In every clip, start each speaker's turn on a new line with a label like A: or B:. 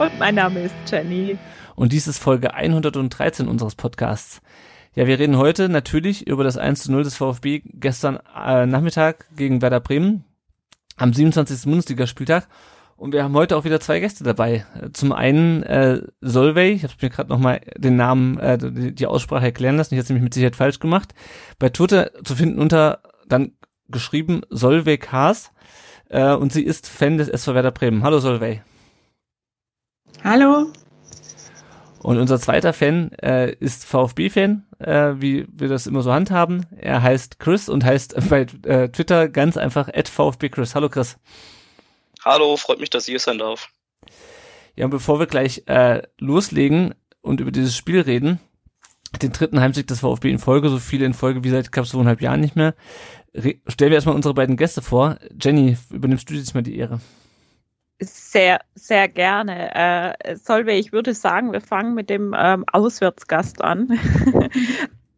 A: Und mein Name ist Jenny.
B: Und dies ist Folge 113 unseres Podcasts. Ja, wir reden heute natürlich über das 1 zu 0 des VfB gestern äh, Nachmittag gegen Werder Bremen am 27. Bundesligaspieltag. Und wir haben heute auch wieder zwei Gäste dabei. Zum einen äh, Solvay, ich habe mir gerade nochmal den Namen, äh, die, die Aussprache erklären lassen, ich habe es nämlich mit Sicherheit falsch gemacht. Bei Twitter zu finden unter dann geschrieben Solvay Cars äh, und sie ist Fan des SV Werder Bremen. Hallo Solveig.
C: Hallo.
B: Und unser zweiter Fan äh, ist VfB-Fan, äh, wie wir das immer so handhaben. Er heißt Chris und heißt bei äh, Twitter ganz einfach @VfBChris. Hallo Chris.
D: Hallo, freut mich, dass ich hier sein darf.
B: Ja, und bevor wir gleich äh, loslegen und über dieses Spiel reden, den dritten Heimsieg des VfB in Folge, so viele in Folge wie seit knapp zweieinhalb Jahren nicht mehr, stellen wir erstmal unsere beiden Gäste vor. Jenny, übernimmst du jetzt mal die Ehre?
A: Sehr, sehr gerne. Äh, Solveig, ich würde sagen, wir fangen mit dem ähm, Auswärtsgast an.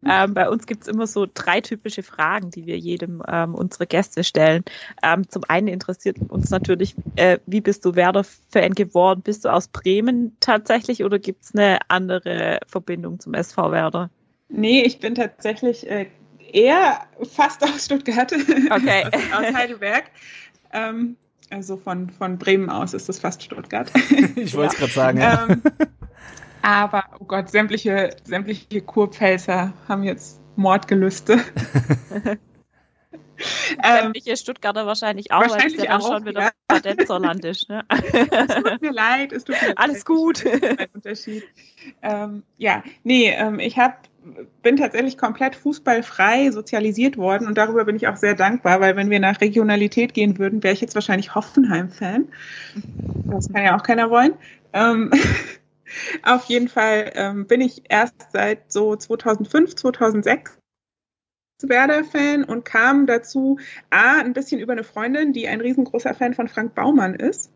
A: ähm, bei uns gibt es immer so drei typische Fragen, die wir jedem ähm, unsere Gäste stellen. Ähm, zum einen interessiert uns natürlich, äh, wie bist du Werder-Fan geworden? Bist du aus Bremen tatsächlich oder gibt es eine andere Verbindung zum SV Werder?
C: Nee, ich bin tatsächlich äh, eher fast aus Stuttgart, okay. aus, aus Heidelberg. Also von, von Bremen aus ist das fast Stuttgart.
B: ich wollte es gerade sagen. Ja. Ähm,
C: aber, oh Gott, sämtliche, sämtliche Kurpfälzer haben jetzt Mordgelüste.
A: Sämtliche ähm, Stuttgarter wahrscheinlich auch,
C: wahrscheinlich weil es ja
A: auch, schon wieder Kadenzerlandisch. Ne?
C: es tut mir leid, es tut mir
A: Alles
C: leid.
A: gut.
C: Unterschied. Ähm, ja, nee, ähm, ich habe bin tatsächlich komplett fußballfrei sozialisiert worden und darüber bin ich auch sehr dankbar, weil wenn wir nach Regionalität gehen würden, wäre ich jetzt wahrscheinlich Hoffenheim-Fan. Das kann ja auch keiner wollen. Ähm, auf jeden Fall ähm, bin ich erst seit so 2005, 2006 Werder-Fan und kam dazu A, ein bisschen über eine Freundin, die ein riesengroßer Fan von Frank Baumann ist.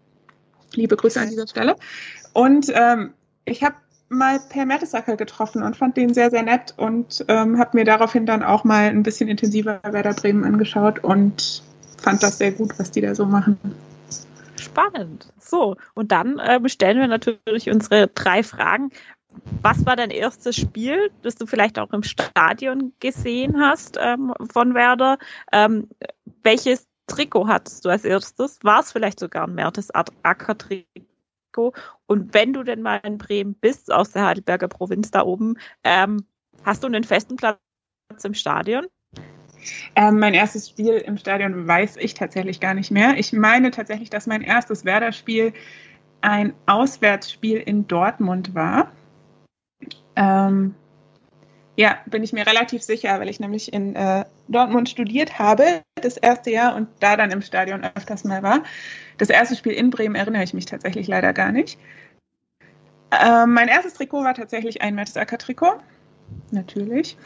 C: Liebe Grüße an dieser Stelle. Und ähm, ich habe mal Per Mertesacker getroffen und fand den sehr, sehr nett und ähm, habe mir daraufhin dann auch mal ein bisschen intensiver Werder Bremen angeschaut und fand das sehr gut, was die da so machen.
A: Spannend. So, und dann äh, stellen wir natürlich unsere drei Fragen. Was war dein erstes Spiel, das du vielleicht auch im Stadion gesehen hast ähm, von Werder? Ähm, welches Trikot hattest du als erstes? War es vielleicht sogar ein Mertesacker-Trikot? Mexiko. Und wenn du denn mal in Bremen bist, aus der Heidelberger Provinz da oben, ähm, hast du einen festen Platz im Stadion?
C: Ähm, mein erstes Spiel im Stadion weiß ich tatsächlich gar nicht mehr. Ich meine tatsächlich, dass mein erstes Werder-Spiel ein Auswärtsspiel in Dortmund war. Ähm, ja, bin ich mir relativ sicher, weil ich nämlich in äh, Dortmund studiert habe, das erste Jahr und da dann im Stadion öfters mal war. Das erste Spiel in Bremen erinnere ich mich tatsächlich leider gar nicht. Ähm, mein erstes Trikot war tatsächlich ein Mertesacker-Trikot. Natürlich.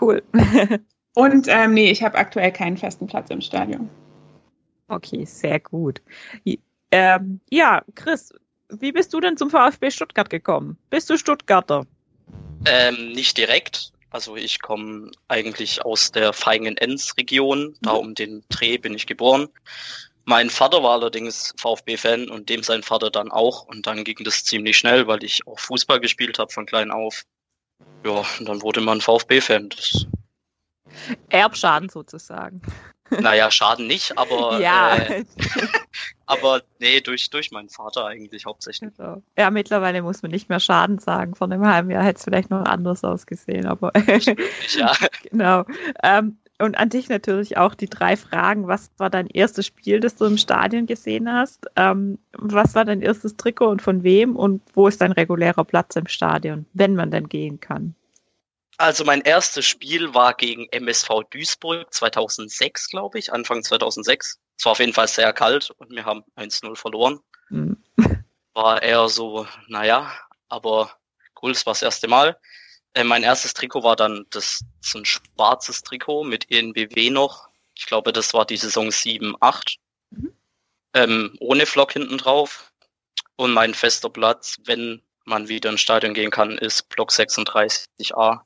A: Cool.
C: und ähm, nee, ich habe aktuell keinen festen Platz im Stadion.
A: Okay, sehr gut. Ähm, ja, Chris, wie bist du denn zum VfB Stuttgart gekommen? Bist du Stuttgarter?
D: Ähm, nicht direkt. Also ich komme eigentlich aus der Feingen-Enz-Region, da mhm. um den Dreh bin ich geboren. Mein Vater war allerdings VfB-Fan und dem sein Vater dann auch. Und dann ging das ziemlich schnell, weil ich auch Fußball gespielt habe von klein auf. Ja, und dann wurde man VfB-Fan.
A: Erbschaden sozusagen.
D: Naja, Schaden nicht, aber
A: ja.
D: Äh, aber nee, durch, durch meinen Vater eigentlich hauptsächlich.
A: Also, ja, mittlerweile muss man nicht mehr Schaden sagen. Vor einem halben Jahr hätte es vielleicht noch anders ausgesehen, aber
D: ja.
A: genau. Ähm, und an dich natürlich auch die drei Fragen. Was war dein erstes Spiel, das du im Stadion gesehen hast? Ähm, was war dein erstes Trikot und von wem? Und wo ist dein regulärer Platz im Stadion, wenn man denn gehen kann?
D: Also mein erstes Spiel war gegen MSV Duisburg 2006, glaube ich, Anfang 2006. Es war auf jeden Fall sehr kalt und wir haben 1-0 verloren. Mhm. War eher so, naja, aber cool, es war das erste Mal. Äh, mein erstes Trikot war dann das so ein schwarzes Trikot mit ENBW noch. Ich glaube, das war die Saison 7, 8. Mhm. Ähm, ohne Flock hinten drauf. Und mein fester Platz, wenn man wieder ins Stadion gehen kann, ist Block 36a.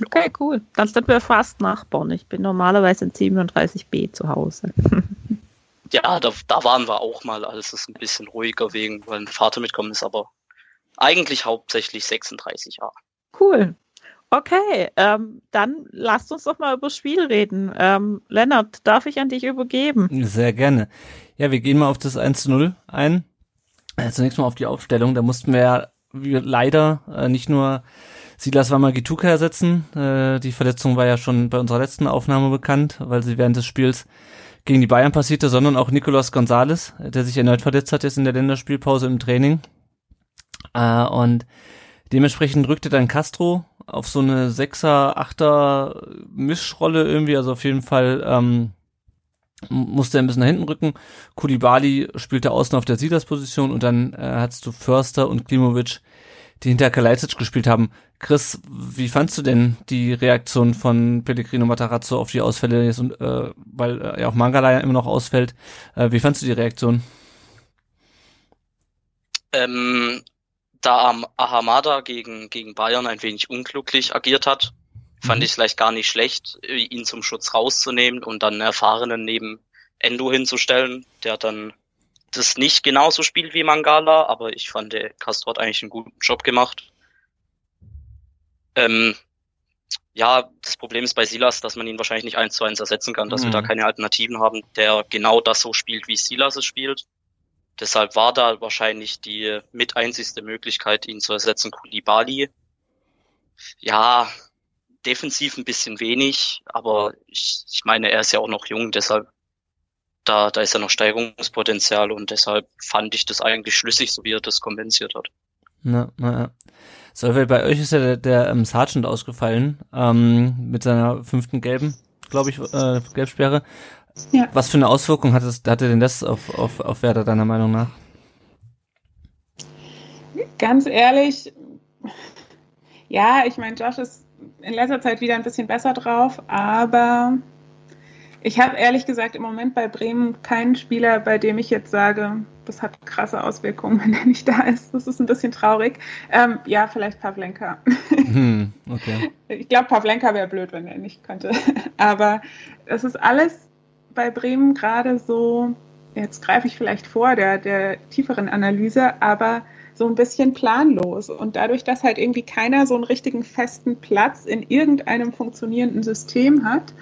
A: Okay, cool. Dann sind wir fast Nachbarn. Ich bin normalerweise in 37b zu Hause.
D: ja, da, da waren wir auch mal, als es ein bisschen ruhiger wegen, weil ein Vater mitkommen ist, aber eigentlich hauptsächlich 36a.
A: Cool. Okay, ähm, dann lasst uns doch mal über das Spiel reden. Ähm, Lennart, darf ich an dich übergeben?
B: Sehr gerne. Ja, wir gehen mal auf das 1 zu 0 ein. Äh, zunächst mal auf die Aufstellung. Da mussten wir ja wir leider äh, nicht nur Silas Wamagituka ersetzen. Äh, die Verletzung war ja schon bei unserer letzten Aufnahme bekannt, weil sie während des Spiels gegen die Bayern passierte, sondern auch Nicolas Gonzalez, der sich erneut verletzt hat jetzt in der Länderspielpause im Training. Äh, und dementsprechend rückte dann Castro auf so eine Sechser, Achter Mischrolle irgendwie, also auf jeden Fall ähm, musste er ein bisschen nach hinten rücken. Kulibali spielte außen auf der Silas-Position und dann äh, hattest du Förster und Klimovic, die hinter Kalajdzic gespielt haben. Chris, wie fandst du denn die Reaktion von Pellegrino Matarazzo auf die Ausfälle jetzt und äh, weil äh, ja auch Mangala ja immer noch ausfällt? Äh, wie fandst du die Reaktion?
D: Ähm, da Ahamada gegen, gegen Bayern ein wenig unglücklich agiert hat, fand mhm. ich es vielleicht gar nicht schlecht, ihn zum Schutz rauszunehmen und dann einen Erfahrenen neben Endo hinzustellen, der dann das nicht genauso spielt wie Mangala, aber ich fand, Castro hat eigentlich einen guten Job gemacht. Ähm, ja, das Problem ist bei Silas, dass man ihn wahrscheinlich nicht eins zu eins ersetzen kann, dass mhm. wir da mhm. keine Alternativen haben, der genau das so spielt, wie Silas es spielt. Deshalb war da wahrscheinlich die mit einzigste Möglichkeit, ihn zu ersetzen, Kulibali. Ja, defensiv ein bisschen wenig, aber ich, ich meine, er ist ja auch noch jung, deshalb da, da ist ja noch Steigerungspotenzial und deshalb fand ich das eigentlich schlüssig, so wie er das konvenziert hat.
B: Na, na ja. So, bei euch ist ja der, der ähm, Sergeant ausgefallen, ähm, mit seiner fünften gelben, glaube ich, äh, Gelbsperre. Ja. Was für eine Auswirkung hat es, hatte denn das auf, auf, auf Werder deiner Meinung nach?
C: Ganz ehrlich, ja, ich meine, Josh ist in letzter Zeit wieder ein bisschen besser drauf, aber ich habe ehrlich gesagt im Moment bei Bremen keinen Spieler, bei dem ich jetzt sage, das hat krasse Auswirkungen, wenn er nicht da ist. Das ist ein bisschen traurig. Ähm, ja, vielleicht Pavlenka. Hm, okay. Ich glaube, Pavlenka wäre blöd, wenn er nicht könnte. Aber es ist alles bei Bremen gerade so, jetzt greife ich vielleicht vor der, der tieferen Analyse, aber so ein bisschen planlos. Und dadurch, dass halt irgendwie keiner so einen richtigen festen Platz in irgendeinem funktionierenden System hat,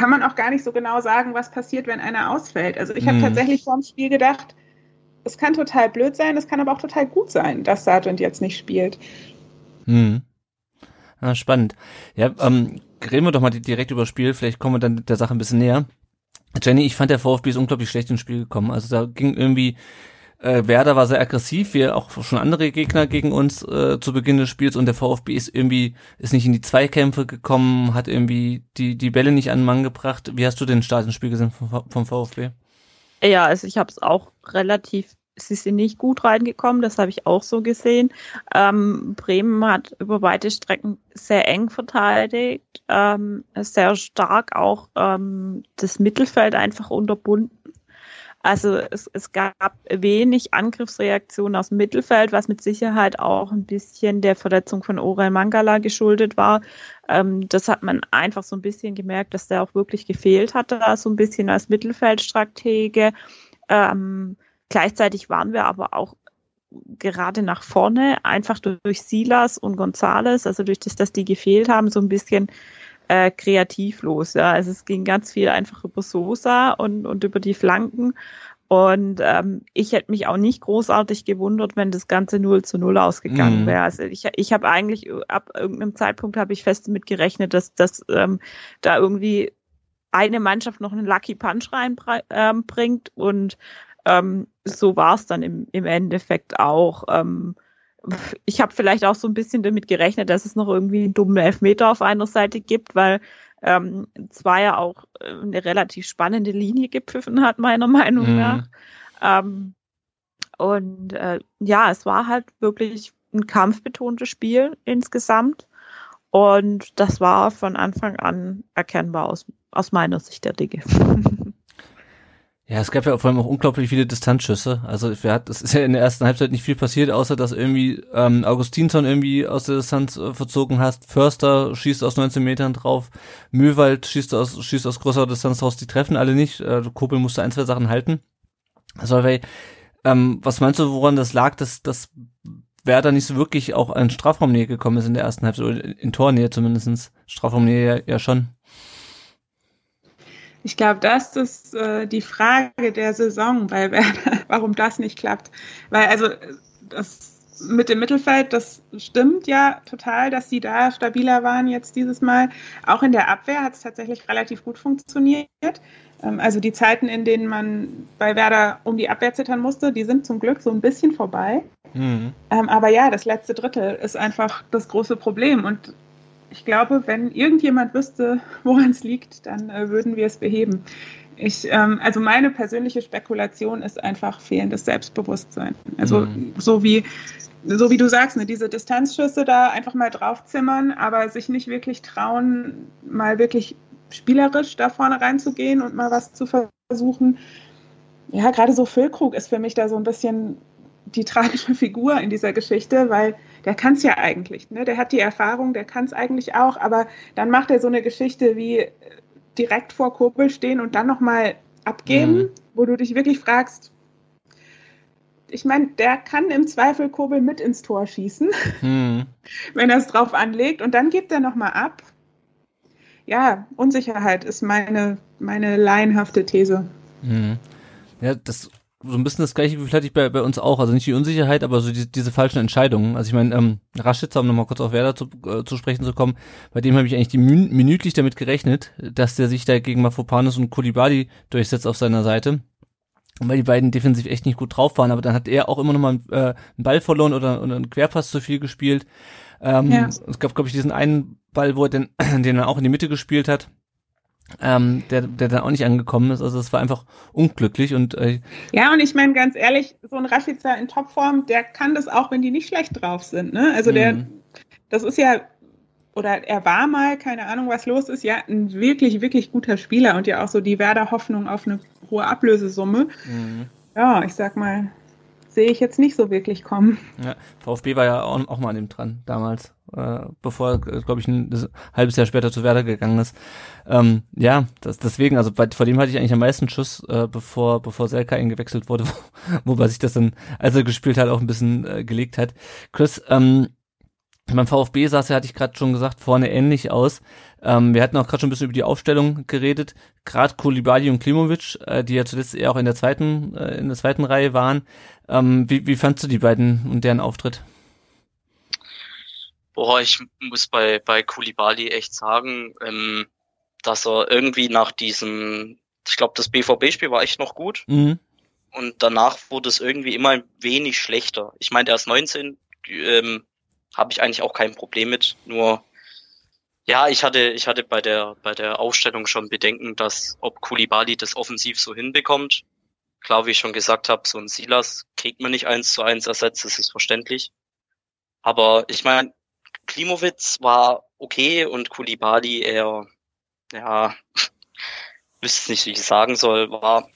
C: kann man auch gar nicht so genau sagen, was passiert, wenn einer ausfällt. Also ich habe mhm. tatsächlich vor dem Spiel gedacht, es kann total blöd sein, es kann aber auch total gut sein, dass Sargent jetzt nicht spielt.
B: Mhm. Ja, spannend. Ja, ähm, reden wir doch mal direkt über das Spiel, vielleicht kommen wir dann der Sache ein bisschen näher. Jenny, ich fand der VfB ist unglaublich schlecht ins Spiel gekommen. Also da ging irgendwie äh, Werder war sehr aggressiv, wie auch schon andere Gegner gegen uns äh, zu Beginn des Spiels und der VfB ist irgendwie ist nicht in die Zweikämpfe gekommen, hat irgendwie die die Bälle nicht an den Mann gebracht. Wie hast du den Startspiel gesehen vom, vom VfB?
A: Ja, also ich habe es auch relativ sie sind nicht gut reingekommen, das habe ich auch so gesehen. Ähm, Bremen hat über weite Strecken sehr eng verteidigt, ähm, sehr stark auch ähm, das Mittelfeld einfach unterbunden. Also es, es gab wenig Angriffsreaktionen aus dem Mittelfeld, was mit Sicherheit auch ein bisschen der Verletzung von Orel Mangala geschuldet war. Ähm, das hat man einfach so ein bisschen gemerkt, dass der auch wirklich gefehlt hatte, so ein bisschen als Mittelfeldstratege. Ähm, gleichzeitig waren wir aber auch gerade nach vorne, einfach durch Silas und Gonzales, also durch das, dass die gefehlt haben, so ein bisschen äh, kreativlos. Ja. Also es ging ganz viel einfach über Sosa und, und über die Flanken. Und ähm, ich hätte mich auch nicht großartig gewundert, wenn das Ganze 0 zu 0 ausgegangen mm. wäre. Also ich, ich habe eigentlich ab irgendeinem Zeitpunkt habe ich fest damit gerechnet, dass, dass ähm, da irgendwie eine Mannschaft noch einen Lucky Punch reinbringt ähm, und ähm, so war es dann im, im Endeffekt auch. Ähm, ich habe vielleicht auch so ein bisschen damit gerechnet, dass es noch irgendwie einen dummen Elfmeter auf einer Seite gibt, weil ähm, zwar ja auch äh, eine relativ spannende Linie gepfiffen hat, meiner Meinung mhm. nach. Ähm, Und äh, ja, es war halt wirklich ein kampfbetontes Spiel insgesamt. Und das war von Anfang an erkennbar aus, aus meiner Sicht der Dinge.
B: Ja, es gab ja vor allem auch unglaublich viele Distanzschüsse. Also es ist ja in der ersten Halbzeit nicht viel passiert, außer dass irgendwie ähm, Augustinsson irgendwie aus der Distanz äh, verzogen hast. Förster schießt aus 19 Metern drauf. Mühlwald schießt aus, schießt aus großer Distanz raus. Die treffen alle nicht. Äh, Kobel musste ein, zwei Sachen halten. Also, weil, ähm, was meinst du, woran das lag, dass, dass Werder nicht so wirklich auch an Strafraumnähe gekommen ist in der ersten Halbzeit, oder in Tornähe zumindestens Strafraumnähe ja, ja schon.
C: Ich glaube, das ist äh, die Frage der Saison bei Werder, warum das nicht klappt. Weil also das mit dem Mittelfeld, das stimmt ja total, dass sie da stabiler waren jetzt dieses Mal. Auch in der Abwehr hat es tatsächlich relativ gut funktioniert. Ähm, also die Zeiten, in denen man bei Werder um die Abwehr zittern musste, die sind zum Glück so ein bisschen vorbei. Mhm. Ähm, aber ja, das letzte Drittel ist einfach das große Problem. Und ich glaube, wenn irgendjemand wüsste, woran es liegt, dann äh, würden wir es beheben. Ich, ähm, also meine persönliche Spekulation ist einfach fehlendes Selbstbewusstsein. Also mhm. so wie so wie du sagst, ne, diese Distanzschüsse da einfach mal draufzimmern, aber sich nicht wirklich trauen, mal wirklich spielerisch da vorne reinzugehen und mal was zu versuchen. Ja, gerade so Füllkrug ist für mich da so ein bisschen die tragische Figur in dieser Geschichte, weil der kann es ja eigentlich. Ne? Der hat die Erfahrung, der kann es eigentlich auch, aber dann macht er so eine Geschichte wie äh, direkt vor Kurbel stehen und dann nochmal abgeben, mhm. wo du dich wirklich fragst, ich meine, der kann im Zweifel Kurbel mit ins Tor schießen, mhm. wenn er es drauf anlegt und dann gibt er nochmal ab. Ja, Unsicherheit ist meine, meine laienhafte These.
B: Mhm. Ja, das so ein bisschen das gleiche Gefühl hatte ich bei, bei uns auch. Also nicht die Unsicherheit, aber so die, diese falschen Entscheidungen. Also ich meine, ähm, Raschitzer, um nochmal kurz auf Werder zu, äh, zu sprechen zu kommen, bei dem habe ich eigentlich die min minütlich damit gerechnet, dass der sich da gegen Mafopanis und Kulibadi durchsetzt auf seiner Seite. Weil die beiden defensiv echt nicht gut drauf waren, aber dann hat er auch immer noch mal äh, einen Ball verloren oder, oder einen Querpass zu viel gespielt. Ähm, ja. Es gab, glaube ich, diesen einen Ball, wo er den, den er auch in die Mitte gespielt hat ähm, der, der dann auch nicht angekommen ist. Also es war einfach unglücklich und äh,
C: ja und ich meine ganz ehrlich, so ein Rashica in Topform, der kann das auch, wenn die nicht schlecht drauf sind. Ne? Also der, mhm. das ist ja oder er war mal, keine Ahnung, was los ist, ja, ein wirklich, wirklich guter Spieler und ja auch so die Werder Hoffnung auf eine hohe Ablösesumme. Mhm. Ja, ich sag mal, sehe ich jetzt nicht so wirklich kommen.
B: Ja, VfB war ja auch, auch mal an dem dran damals, äh, bevor, äh, glaube ich, ein, ein, halbes Jahr später zu Werder gegangen ist. Ähm, ja, das, deswegen, also bei, vor dem hatte ich eigentlich am meisten Schuss, äh, bevor, bevor Selka eingewechselt wurde, wobei sich das dann, als er gespielt hat, auch ein bisschen äh, gelegt hat. Chris, ähm, beim VfB es ja, hatte ich gerade schon gesagt, vorne ähnlich aus. Ähm, wir hatten auch gerade schon ein bisschen über die Aufstellung geredet. Gerade Kulibali und Klimovic, äh, die ja zuletzt eher auch in der zweiten, äh, in der zweiten Reihe waren. Ähm, wie, wie fandst du die beiden und deren Auftritt?
D: Boah, ich muss bei, bei Kulibali echt sagen, ähm, dass er irgendwie nach diesem, ich glaube, das BVB-Spiel war echt noch gut. Mhm. Und danach wurde es irgendwie immer ein wenig schlechter. Ich meine, er ist 19, ähm, habe ich eigentlich auch kein Problem mit. Nur ja, ich hatte, ich hatte bei der, bei der Aufstellung schon Bedenken, dass ob Kulibali das offensiv so hinbekommt. Klar, wie ich schon gesagt habe, so ein Silas kriegt man nicht eins zu eins ersetzt, das ist verständlich. Aber ich meine, Klimowitz war okay und Kulibali eher, ja, wüsste nicht, wie ich sagen soll, war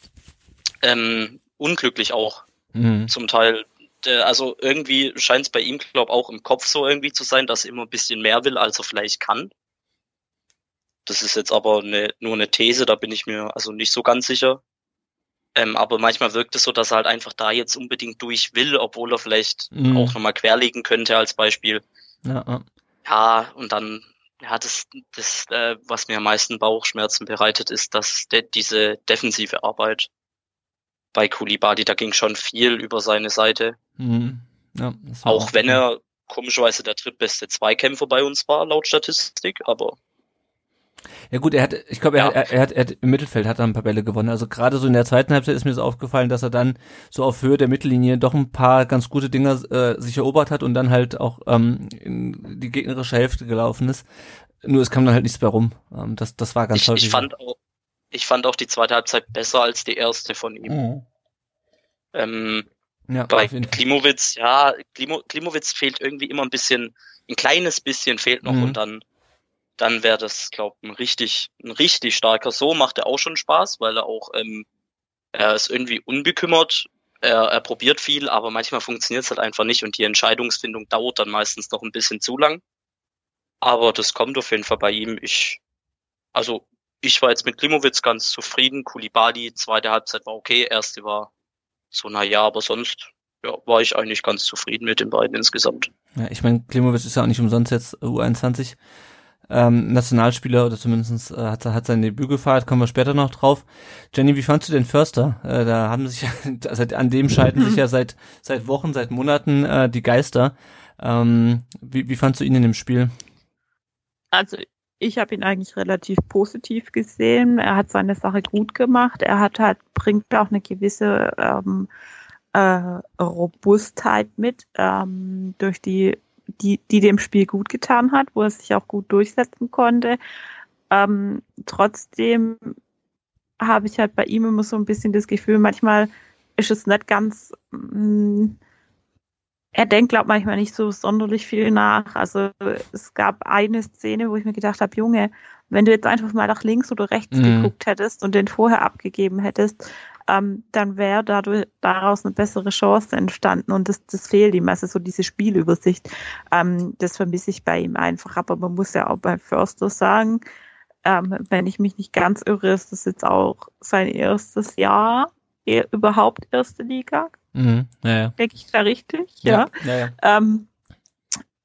D: ähm, unglücklich auch. Mhm. Zum Teil der, also irgendwie scheint es bei ihm, glaube auch im Kopf so irgendwie zu sein, dass er immer ein bisschen mehr will, als er vielleicht kann. Das ist jetzt aber eine, nur eine These, da bin ich mir also nicht so ganz sicher. Ähm, aber manchmal wirkt es so, dass er halt einfach da jetzt unbedingt durch will, obwohl er vielleicht mhm. auch nochmal querlegen könnte als Beispiel. Ja, ja und dann, ja, das, das äh, was mir am meisten Bauchschmerzen bereitet, ist, dass der, diese defensive Arbeit bei Kulibadi, da ging schon viel über seine Seite. Mhm. Ja, auch, auch wenn er komischerweise der drittbeste Zweikämpfer bei uns war, laut Statistik, aber
B: ja gut, er hat, ich glaube, er, ja. er, er, hat, er hat im Mittelfeld hat er ein paar Bälle gewonnen. Also gerade so in der zweiten Halbzeit ist mir so aufgefallen, dass er dann so auf Höhe der Mittellinie doch ein paar ganz gute Dinger äh, sich erobert hat und dann halt auch ähm, in die gegnerische Hälfte gelaufen ist. Nur es kam dann halt nichts mehr rum. Ähm, das, das war ganz
D: ich, häufig. Ich fand auch, ich fand auch die zweite Halbzeit besser als die erste von ihm. Mhm. Ähm, Ja, Bei Klimowitz, ja, Klimo, Klimowitz fehlt irgendwie immer ein bisschen, ein kleines bisschen fehlt noch mhm. und dann, dann wäre das, glaube ich, ein richtig, ein richtig starker. So macht er auch schon Spaß, weil er auch, ähm, er ist irgendwie unbekümmert, er, er probiert viel, aber manchmal funktioniert es halt einfach nicht und die Entscheidungsfindung dauert dann meistens noch ein bisschen zu lang. Aber das kommt auf jeden Fall bei ihm. Ich, also ich war jetzt mit Klimowitz ganz zufrieden. Kulibali, zweite Halbzeit war okay, erste war so, na ja, aber sonst ja, war ich eigentlich ganz zufrieden mit den beiden insgesamt.
B: Ja, ich meine, Klimowitz ist ja auch nicht umsonst jetzt U21 ähm, Nationalspieler oder zumindest äh, hat, hat sein Debüt gefeiert, kommen wir später noch drauf. Jenny, wie fandst du den Förster? Äh, da haben sich seit, an dem scheiden sich ja seit seit Wochen, seit Monaten äh, die Geister. Ähm, wie, wie fandst du ihn in dem Spiel?
A: Also ich habe ihn eigentlich relativ positiv gesehen. Er hat seine Sache gut gemacht. Er hat halt, bringt auch eine gewisse ähm, äh, Robustheit mit, ähm, durch die, die, die dem Spiel gut getan hat, wo er sich auch gut durchsetzen konnte. Ähm, trotzdem habe ich halt bei ihm immer so ein bisschen das Gefühl, manchmal ist es nicht ganz mh, mm, er denkt, glaube manchmal nicht so sonderlich viel nach. Also es gab eine Szene, wo ich mir gedacht habe, Junge, wenn du jetzt einfach mal nach links oder rechts mhm. geguckt hättest und den vorher abgegeben hättest, ähm, dann wäre dadurch daraus eine bessere Chance entstanden und das, das fehlt ihm, also so diese Spielübersicht, ähm, das vermisse ich bei ihm einfach. Aber man muss ja auch bei Förster sagen, ähm, wenn ich mich nicht ganz irre, ist das jetzt auch sein erstes Jahr überhaupt erste Liga.
B: Mhm, ja, ja.
A: Denke ich da richtig? Ja. ja, ja, Ähm,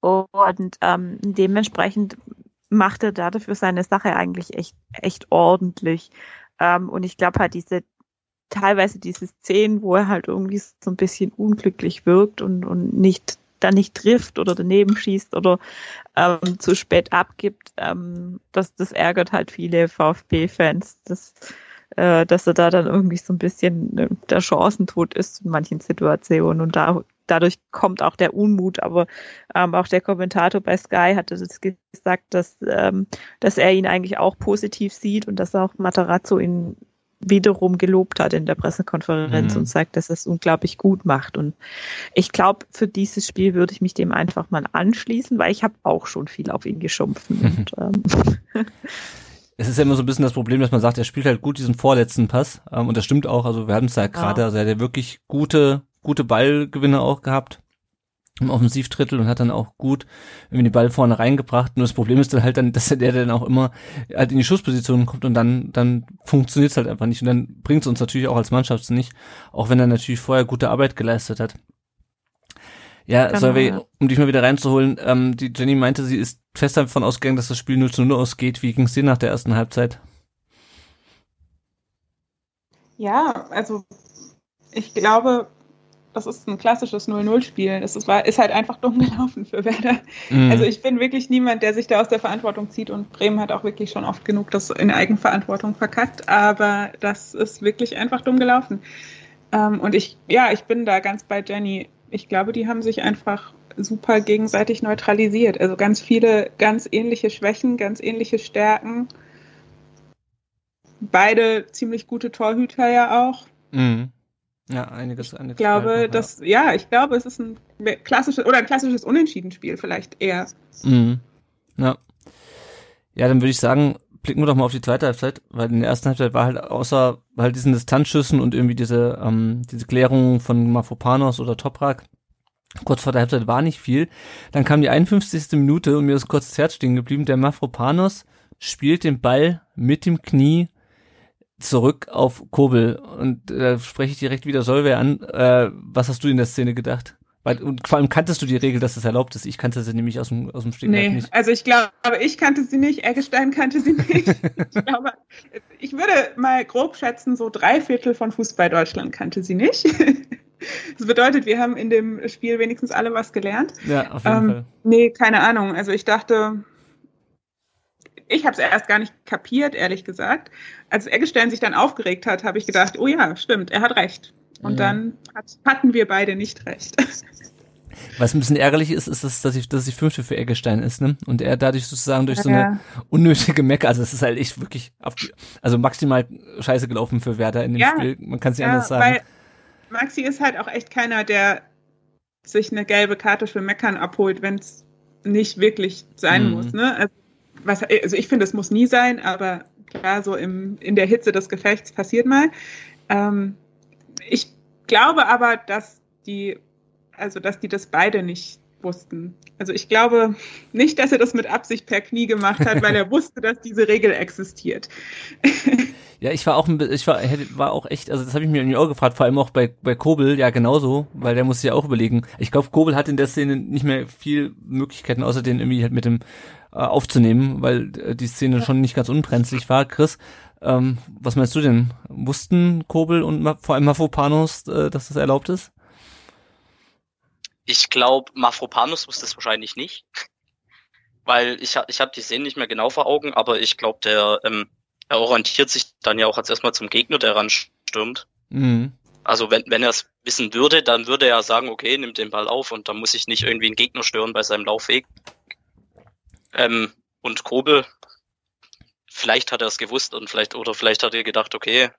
A: und ähm, dementsprechend macht er dafür seine Sache eigentlich echt, echt ordentlich. Ähm, und ich glaube halt diese, teilweise diese Szenen, wo er halt irgendwie so ein bisschen unglücklich wirkt und, und nicht da nicht trifft oder daneben schießt oder ähm, zu spät abgibt, ähm, das, das ärgert halt viele VfB-Fans. Das äh, dass er da dann irgendwie so ein bisschen äh, der Chancentod ist in manchen Situationen und da dadurch kommt auch der Unmut, aber ähm, auch der Kommentator bei Sky hatte das gesagt, dass, ähm, dass er ihn eigentlich auch positiv sieht und dass auch Matarazzo ihn wiederum gelobt hat in der Pressekonferenz mhm. und sagt, dass es unglaublich gut macht. Und ich glaube, für dieses Spiel würde ich mich dem einfach mal anschließen, weil ich habe auch schon viel auf ihn geschumpfen. Und, ähm,
B: es ist ja immer so ein bisschen das Problem, dass man sagt, er spielt halt gut diesen vorletzten Pass. Ähm, und das stimmt auch. Also wir haben es ja gerade, also er hat ja wirklich gute, gute Ballgewinne auch gehabt im Offensivdrittel und hat dann auch gut irgendwie den Ball vorne reingebracht. Nur das Problem ist dann halt dann, dass der dann auch immer halt in die Schussposition kommt und dann, dann funktioniert es halt einfach nicht. Und dann bringt es uns natürlich auch als Mannschaft nicht, auch wenn er natürlich vorher gute Arbeit geleistet hat. Ja, genau. Solveig, um dich mal wieder reinzuholen, ähm, die Jenny meinte, sie ist fest davon ausgegangen, dass das Spiel 0 zu 0 ausgeht. Wie ging es dir nach der ersten Halbzeit?
C: Ja, also ich glaube, das ist ein klassisches 0-0-Spiel. Das ist, war, ist halt einfach dumm gelaufen für Werder. Mhm. Also ich bin wirklich niemand, der sich da aus der Verantwortung zieht und Bremen hat auch wirklich schon oft genug das in Eigenverantwortung verkackt, aber das ist wirklich einfach dumm gelaufen. Ähm, und ich, ja, ich bin da ganz bei Jenny ich glaube, die haben sich einfach super gegenseitig neutralisiert. Also ganz viele ganz ähnliche Schwächen, ganz ähnliche Stärken. Beide ziemlich gute Torhüter ja auch.
B: Mhm. Ja, einiges.
C: Ich glaube, noch, dass, ja. ja, ich glaube, es ist ein klassisches oder ein klassisches Unentschieden-Spiel vielleicht eher.
B: Mhm. Ja. Ja, dann würde ich sagen, blicken wir doch mal auf die zweite Halbzeit, weil in der ersten Halbzeit war halt außer halt diesen Distanzschüssen und irgendwie diese, ähm, diese Klärung von Mafopanos oder Toprak, kurz vor der Halbzeit war nicht viel. Dann kam die 51. Minute und mir ist kurz das Herz stehen geblieben. Der Mafropanos spielt den Ball mit dem Knie zurück auf Kobel. Und da äh, spreche ich direkt wieder Solveig an. Äh, was hast du in der Szene gedacht? Weil, und vor allem kanntest du die Regel, dass das erlaubt ist. Ich kannte sie nämlich aus dem, aus dem Stegreif nee, nicht.
C: Also ich glaube, ich kannte sie nicht, Eggestein kannte sie nicht. ich glaube, ich würde mal grob schätzen, so drei Viertel von Fußball Deutschland kannte sie nicht. Das bedeutet, wir haben in dem Spiel wenigstens alle was gelernt.
B: Ja, auf jeden ähm, Fall.
C: Nee, keine Ahnung. Also ich dachte, ich habe es erst gar nicht kapiert, ehrlich gesagt. Als Eggestein sich dann aufgeregt hat, habe ich gedacht, oh ja, stimmt, er hat recht. Und ja. dann hat, hatten wir beide nicht recht.
B: Was ein bisschen ärgerlich ist, ist, dass, dass, ich, dass die fünfte für Eggestein ist, ne? Und er dadurch sozusagen durch so eine unnötige Mecke, also es ist halt echt wirklich, also maximal scheiße gelaufen für Werder in dem ja. Spiel. Man kann es nicht ja, anders sagen. Weil
C: Maxi ist halt auch echt keiner, der sich eine gelbe Karte für Meckern abholt, wenn es nicht wirklich sein
B: Mhm.
C: muss. Ne? Also, was, also ich finde, es muss nie sein, aber klar, so im, in der Hitze des Gefechts passiert mal. Ähm, ich glaube aber, dass die, also dass die das beide nicht wussten. Also ich glaube nicht, dass er das mit Absicht per Knie gemacht hat, weil er wusste, dass diese Regel existiert.
B: Ja, ich war auch, ich war, war auch echt, also das habe ich mir irgendwie auch gefragt, vor allem auch bei, bei Kobel, ja genauso, weil der musste ja auch überlegen. Ich glaube, Kobel hat in der Szene nicht mehr viel Möglichkeiten, außer den irgendwie halt mit dem äh, aufzunehmen, weil äh, die Szene schon nicht ganz unbrenzlig war. Chris, ähm, was meinst du denn? Wussten Kobel und Ma vor allem Mafropanos, äh, dass das erlaubt ist?
D: Ich glaube, Mafropanus wusste es wahrscheinlich nicht. Weil ich, ich habe die Szene nicht mehr genau vor Augen, aber ich glaube, der ähm, er orientiert sich dann ja auch als erstmal zum Gegner, der ranstürmt.
B: Mhm.
D: Also wenn, wenn er es wissen würde, dann würde er sagen, okay, nimm den Ball auf und dann muss ich nicht irgendwie einen Gegner stören bei seinem Laufweg. Ähm, und Kobel, vielleicht hat er es gewusst und vielleicht, oder vielleicht hat er gedacht, okay,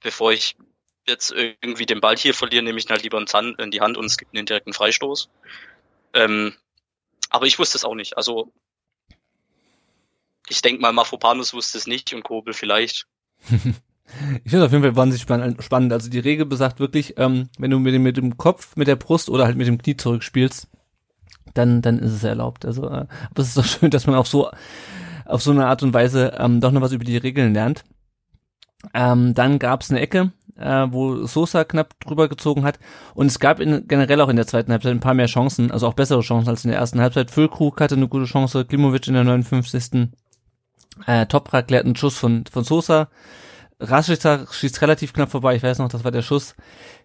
D: bevor ich jetzt irgendwie den Ball hier verliere, nehme ich ihn halt lieber in die Hand- und es gibt einen direkten Freistoß. Ähm, aber ich wusste es auch nicht. Also ich denke mal, Mafropanus wusste es nicht und Kobel vielleicht.
B: Ich finde auf jeden Fall wahnsinnig spann- spannend. Also die Regel besagt wirklich, ähm, wenn du mit dem, mit dem Kopf, mit der Brust oder halt mit dem Knie zurückspielst, dann, dann ist es erlaubt. Also, äh, aber es ist doch schön, dass man auch so auf so eine Art und Weise ähm, doch noch was über die Regeln lernt. Ähm, dann gab es eine Ecke, äh, wo Sosa knapp drüber gezogen hat. Und es gab in, generell auch in der zweiten Halbzeit ein paar mehr Chancen, also auch bessere Chancen als in der ersten Halbzeit. Füllkrug hatte eine gute Chance, Klimovic in der 59. Äh, Toprak klärt einen Schuss von, von Sosa. Rashica schießt relativ knapp vorbei. Ich weiß noch, das war der Schuss,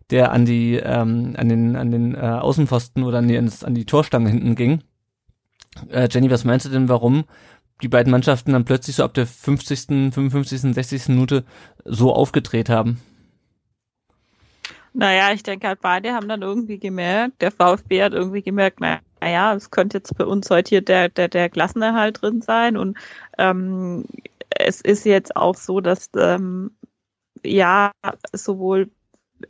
B: der an die, ähm, an den, an den äh, Außenpfosten oder an die, an die Torstange hinten ging. Äh, Jenny, was meinst du denn, warum die beiden Mannschaften dann plötzlich so ab der 50., 55., 60. Minute so aufgedreht haben?
A: Naja, ich denke halt, beide haben dann irgendwie gemerkt, der VfB hat irgendwie gemerkt, naja, es könnte jetzt bei uns heute hier der, der, der Klassenerhalt drin sein und ähm, es ist jetzt auch so, dass ähm, ja sowohl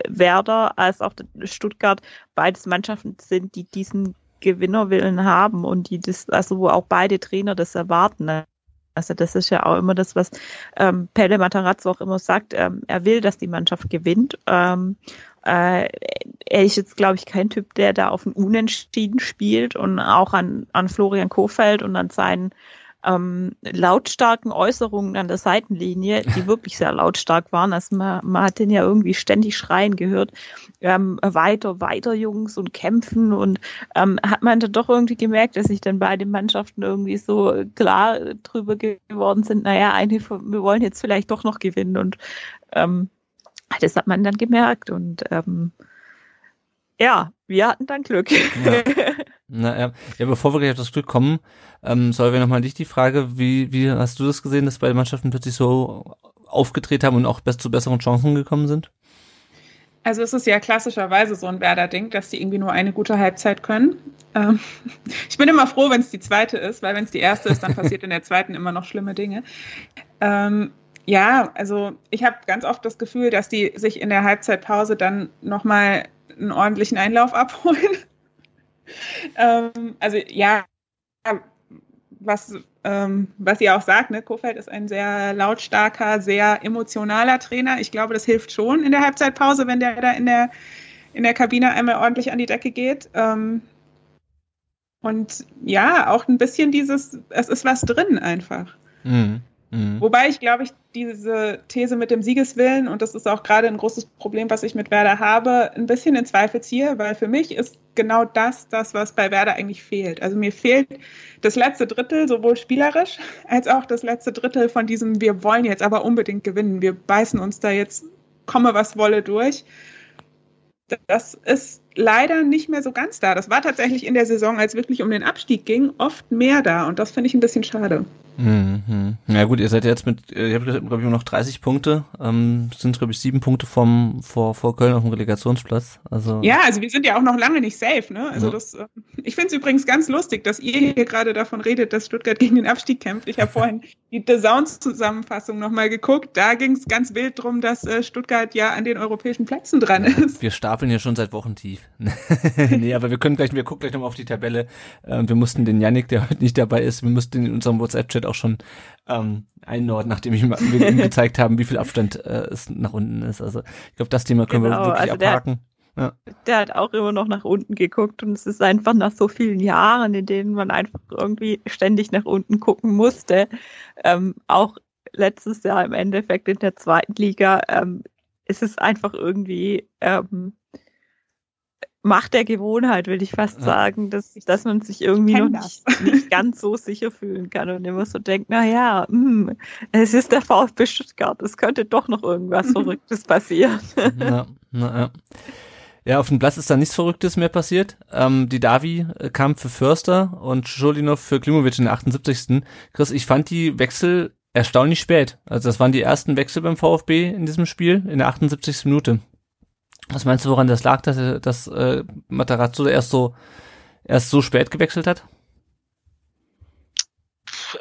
A: Werder als auch Stuttgart beides Mannschaften sind, die diesen Gewinnerwillen haben und die das, also wo auch beide Trainer das erwarten. Also das ist ja auch immer das, was ähm, Pelle Matarazzo auch immer sagt. Ähm, er will, dass die Mannschaft gewinnt. Ähm, äh, er ist jetzt, glaube ich, kein Typ, der da auf ein Unentschieden spielt und auch an, an Florian Kofeld und an seinen ähm, lautstarken Äußerungen an der Seitenlinie, die wirklich sehr lautstark waren. Also man, man hat den ja irgendwie ständig schreien gehört. Ähm, weiter, weiter Jungs und kämpfen und ähm, hat man dann doch irgendwie gemerkt, dass sich dann beide Mannschaften irgendwie so klar drüber geworden sind, naja, eigentlich, wir wollen jetzt vielleicht doch noch gewinnen und ähm, das hat man dann gemerkt und ähm, ja, wir hatten dann Glück.
B: Ja. Na, ja. ja, bevor wir gleich auf das Glück kommen, ähm, soll wir nochmal dich die Frage, wie, wie hast du das gesehen, dass beide Mannschaften plötzlich so aufgedreht haben und auch best zu besseren Chancen gekommen sind?
C: Also es ist ja klassischerweise so ein Werder-Ding, dass die irgendwie nur eine gute Halbzeit können. Ähm, ich bin immer froh, wenn es die zweite ist, weil wenn es die erste ist, dann passiert in der zweiten immer noch schlimme Dinge. Ähm, ja, also ich habe ganz oft das Gefühl, dass die sich in der Halbzeitpause dann nochmal einen ordentlichen Einlauf abholen. Ähm, also ja, was, ähm, was ihr auch sagt, ne, Kofeld ist ein sehr lautstarker, sehr emotionaler Trainer. Ich glaube, das hilft schon in der Halbzeitpause, wenn der da in der, in der Kabine einmal ordentlich an die Decke geht. Ähm, und ja, auch ein bisschen dieses, es ist was drin einfach.
B: Mhm. Mhm.
C: Wobei ich glaube, ich diese These mit dem Siegeswillen, und das ist auch gerade ein großes Problem, was ich mit Werder habe, ein bisschen in Zweifel ziehe, weil für mich ist genau das das, was bei Werder eigentlich fehlt. Also mir fehlt das letzte Drittel, sowohl spielerisch als auch das letzte Drittel von diesem, wir wollen jetzt aber unbedingt gewinnen, wir beißen uns da jetzt, komme was wolle durch. Das ist leider nicht mehr so ganz da. Das war tatsächlich in der Saison, als es wirklich um den Abstieg ging, oft mehr da. Und das finde ich ein bisschen schade.
B: Mhm. Ja gut, ihr seid jetzt mit, ihr habt glaube ich nur noch 30 Punkte, ähm, sind glaube ich sieben Punkte vom vor, vor Köln auf dem Relegationsplatz. Also
C: ja, also wir sind ja auch noch lange nicht safe. Ne? Also ja. das, äh, ich finde es übrigens ganz lustig, dass ihr hier gerade davon redet, dass Stuttgart gegen den Abstieg kämpft. Ich habe vorhin die The Sounds-Zusammenfassung nochmal geguckt. Da ging es ganz wild drum, dass äh, Stuttgart ja an den europäischen Plätzen dran ist.
B: Wir stapeln hier schon seit Wochen tief. nee, aber wir können gleich, wir gucken gleich nochmal auf die Tabelle. Ähm, wir mussten den Yannick, der heute nicht dabei ist, wir mussten in unserem WhatsApp-Chat auch schon ähm, einordnen, nachdem ich ihm gezeigt haben, wie viel Abstand äh, es nach unten ist. Also ich glaube, das Thema können genau, wir wirklich also abhaken.
A: Der, ja. der hat auch immer noch nach unten geguckt und es ist einfach nach so vielen Jahren, in denen man einfach irgendwie ständig nach unten gucken musste, ähm, auch letztes Jahr im Endeffekt in der zweiten Liga, ähm, ist es einfach irgendwie ähm, Macht der Gewohnheit, würde ich fast sagen, dass, dass man sich irgendwie noch nicht, nicht, ganz so sicher fühlen kann und immer so denkt, na ja, mh, hm, es ist der VfB Stuttgart, es könnte doch noch irgendwas Verrücktes passieren.
B: Ja, na, ja. Ja, auf dem Platz ist da nichts Verrücktes mehr passiert. Ähm, die Davi äh, kam für Förster und Scholinov für Klimovic in der 78. Chris, ich fand die Wechsel erstaunlich spät. Also das waren die ersten Wechsel beim VfB in diesem Spiel in der 78. Minute. Was meinst du, woran das lag, dass, dass äh, Matarazzo erst so erst so spät gewechselt hat?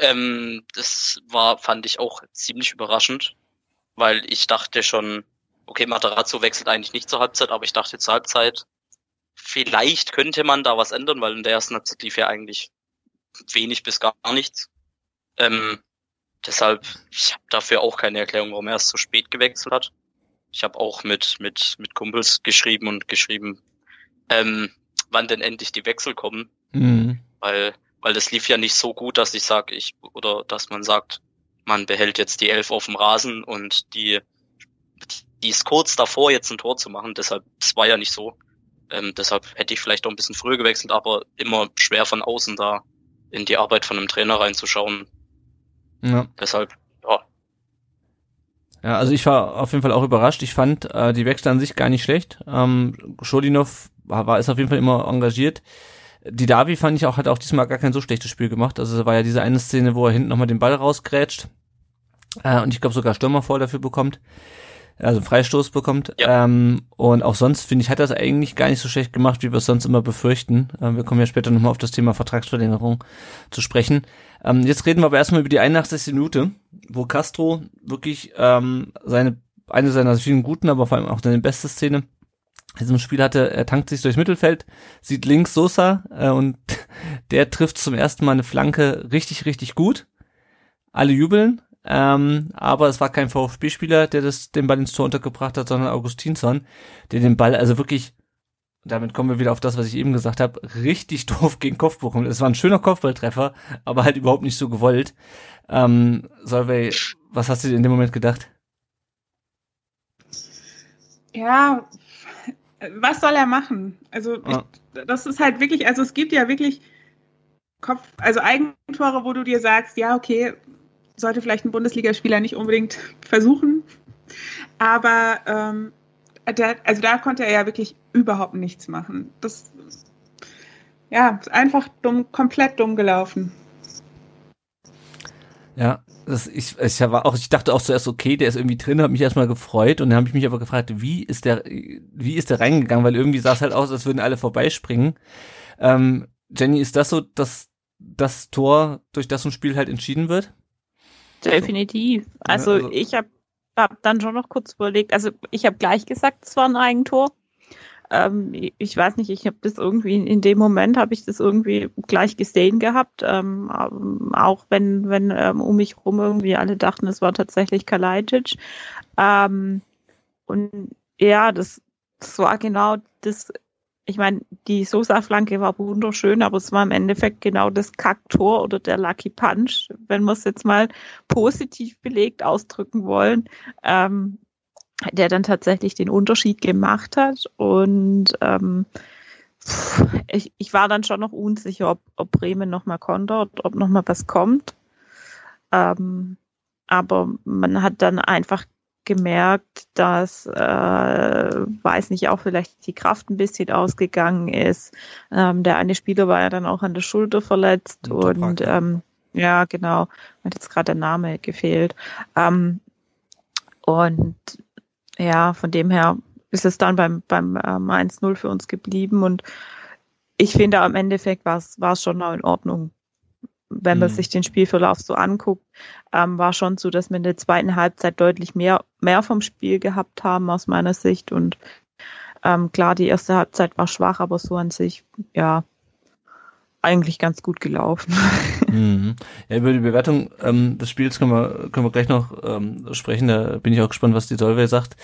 D: Ähm, das war, fand ich auch ziemlich überraschend, weil ich dachte schon, okay, Matarazzo wechselt eigentlich nicht zur Halbzeit, aber ich dachte zur Halbzeit, vielleicht könnte man da was ändern, weil in der ersten Halbzeit lief ja eigentlich wenig bis gar nichts. Ähm, deshalb, ich habe dafür auch keine Erklärung, warum er erst so spät gewechselt hat. Ich habe auch mit, mit, mit Kumpels geschrieben und geschrieben, ähm, wann denn endlich die Wechsel kommen. Mhm. Weil, weil das lief ja nicht so gut, dass ich sage, ich, oder dass man sagt, man behält jetzt die Elf auf dem Rasen und die, die ist kurz davor, jetzt ein Tor zu machen. Deshalb, es war ja nicht so. Ähm, deshalb hätte ich vielleicht auch ein bisschen früher gewechselt, aber immer schwer von außen da in die Arbeit von einem Trainer reinzuschauen. Ja. Deshalb
B: ja, also ich war auf jeden Fall auch überrascht. Ich fand äh, die Wechsel an sich gar nicht schlecht. Ähm, Schodinov war, war ist auf jeden Fall immer engagiert. Die Davi fand ich auch, hat auch diesmal gar kein so schlechtes Spiel gemacht. Also war ja diese eine Szene, wo er hinten nochmal den Ball rausgrätscht äh, und ich glaube sogar Stürmer vor dafür bekommt also Freistoß bekommt. Ja. Ähm, und auch sonst, finde ich, hat er es eigentlich gar nicht so schlecht gemacht, wie wir es sonst immer befürchten. Ähm, wir kommen ja später nochmal auf das Thema Vertragsverlängerung zu sprechen. Ähm, jetzt reden wir aber erstmal über die 81. Minute, wo Castro wirklich ähm, seine eine seiner vielen guten, aber vor allem auch seine beste Szene in diesem Spiel hatte, er tankt sich durchs Mittelfeld, sieht links Sosa äh, und der trifft zum ersten Mal eine Flanke richtig, richtig gut. Alle jubeln, ähm, aber es war kein VfB-Spieler, der das, den Ball ins Tor untergebracht hat, sondern Augustinsson, der den Ball also wirklich, damit kommen wir wieder auf das, was ich eben gesagt habe, richtig doof gegen Kopf bekommt. Es war ein schöner Kopfballtreffer, aber halt überhaupt nicht so gewollt. Ähm, Solveig, was hast du dir in dem Moment gedacht?
C: Ja, was soll er machen? Also ich, das ist halt wirklich, also es gibt ja wirklich Kopf, also Eigentore, wo du dir sagst, ja, okay, sollte vielleicht ein Bundesligaspieler nicht unbedingt versuchen. Aber ähm, der, also da konnte er ja wirklich überhaupt nichts machen. Das ja, ist einfach dumm, komplett dumm gelaufen.
B: Ja, das, ich, ich, war auch, ich dachte auch zuerst, okay, der ist irgendwie drin, habe mich erstmal gefreut und dann habe ich mich aber gefragt, wie ist der, wie ist der reingegangen, weil irgendwie sah es halt aus, als würden alle vorbeispringen. Ähm, Jenny, ist das so, dass das Tor durch das ein Spiel halt entschieden wird?
A: Definitiv. Also, also ich habe hab dann schon noch kurz überlegt, also ich habe gleich gesagt, es war ein Eigentor. Ähm, ich weiß nicht, ich habe das irgendwie in dem Moment habe ich das irgendwie gleich gesehen gehabt, ähm, auch wenn wenn ähm, um mich rum irgendwie alle dachten, es war tatsächlich Kalajdzic. Ähm, und ja, das, das war genau das ich meine, die Sosa-Flanke war wunderschön, aber es war im Endeffekt genau das Kacktor oder der Lucky Punch, wenn wir es jetzt mal positiv belegt ausdrücken wollen, ähm, der dann tatsächlich den Unterschied gemacht hat. Und ähm, ich, ich war dann schon noch unsicher, ob, ob Bremen nochmal kontert, ob nochmal was kommt. Ähm, aber man hat dann einfach gemerkt, dass, äh, weiß nicht, auch vielleicht die Kraft ein bisschen ausgegangen ist. Ähm, der eine Spieler war ja dann auch an der Schulter verletzt und ähm, ja, genau, hat jetzt gerade der Name gefehlt. Ähm, und ja, von dem her ist es dann beim, beim ähm, 1-0 für uns geblieben und ich finde, am Endeffekt war es schon noch in Ordnung wenn man mhm. sich den Spielverlauf so anguckt, ähm, war schon so, dass wir in der zweiten Halbzeit deutlich mehr, mehr vom Spiel gehabt haben aus meiner Sicht. Und ähm, klar, die erste Halbzeit war schwach, aber so an sich, ja, eigentlich ganz gut gelaufen.
B: Mhm. Ja, über die Bewertung ähm, des Spiels können wir, können wir gleich noch ähm, sprechen. Da bin ich auch gespannt, was die Solveig sagt.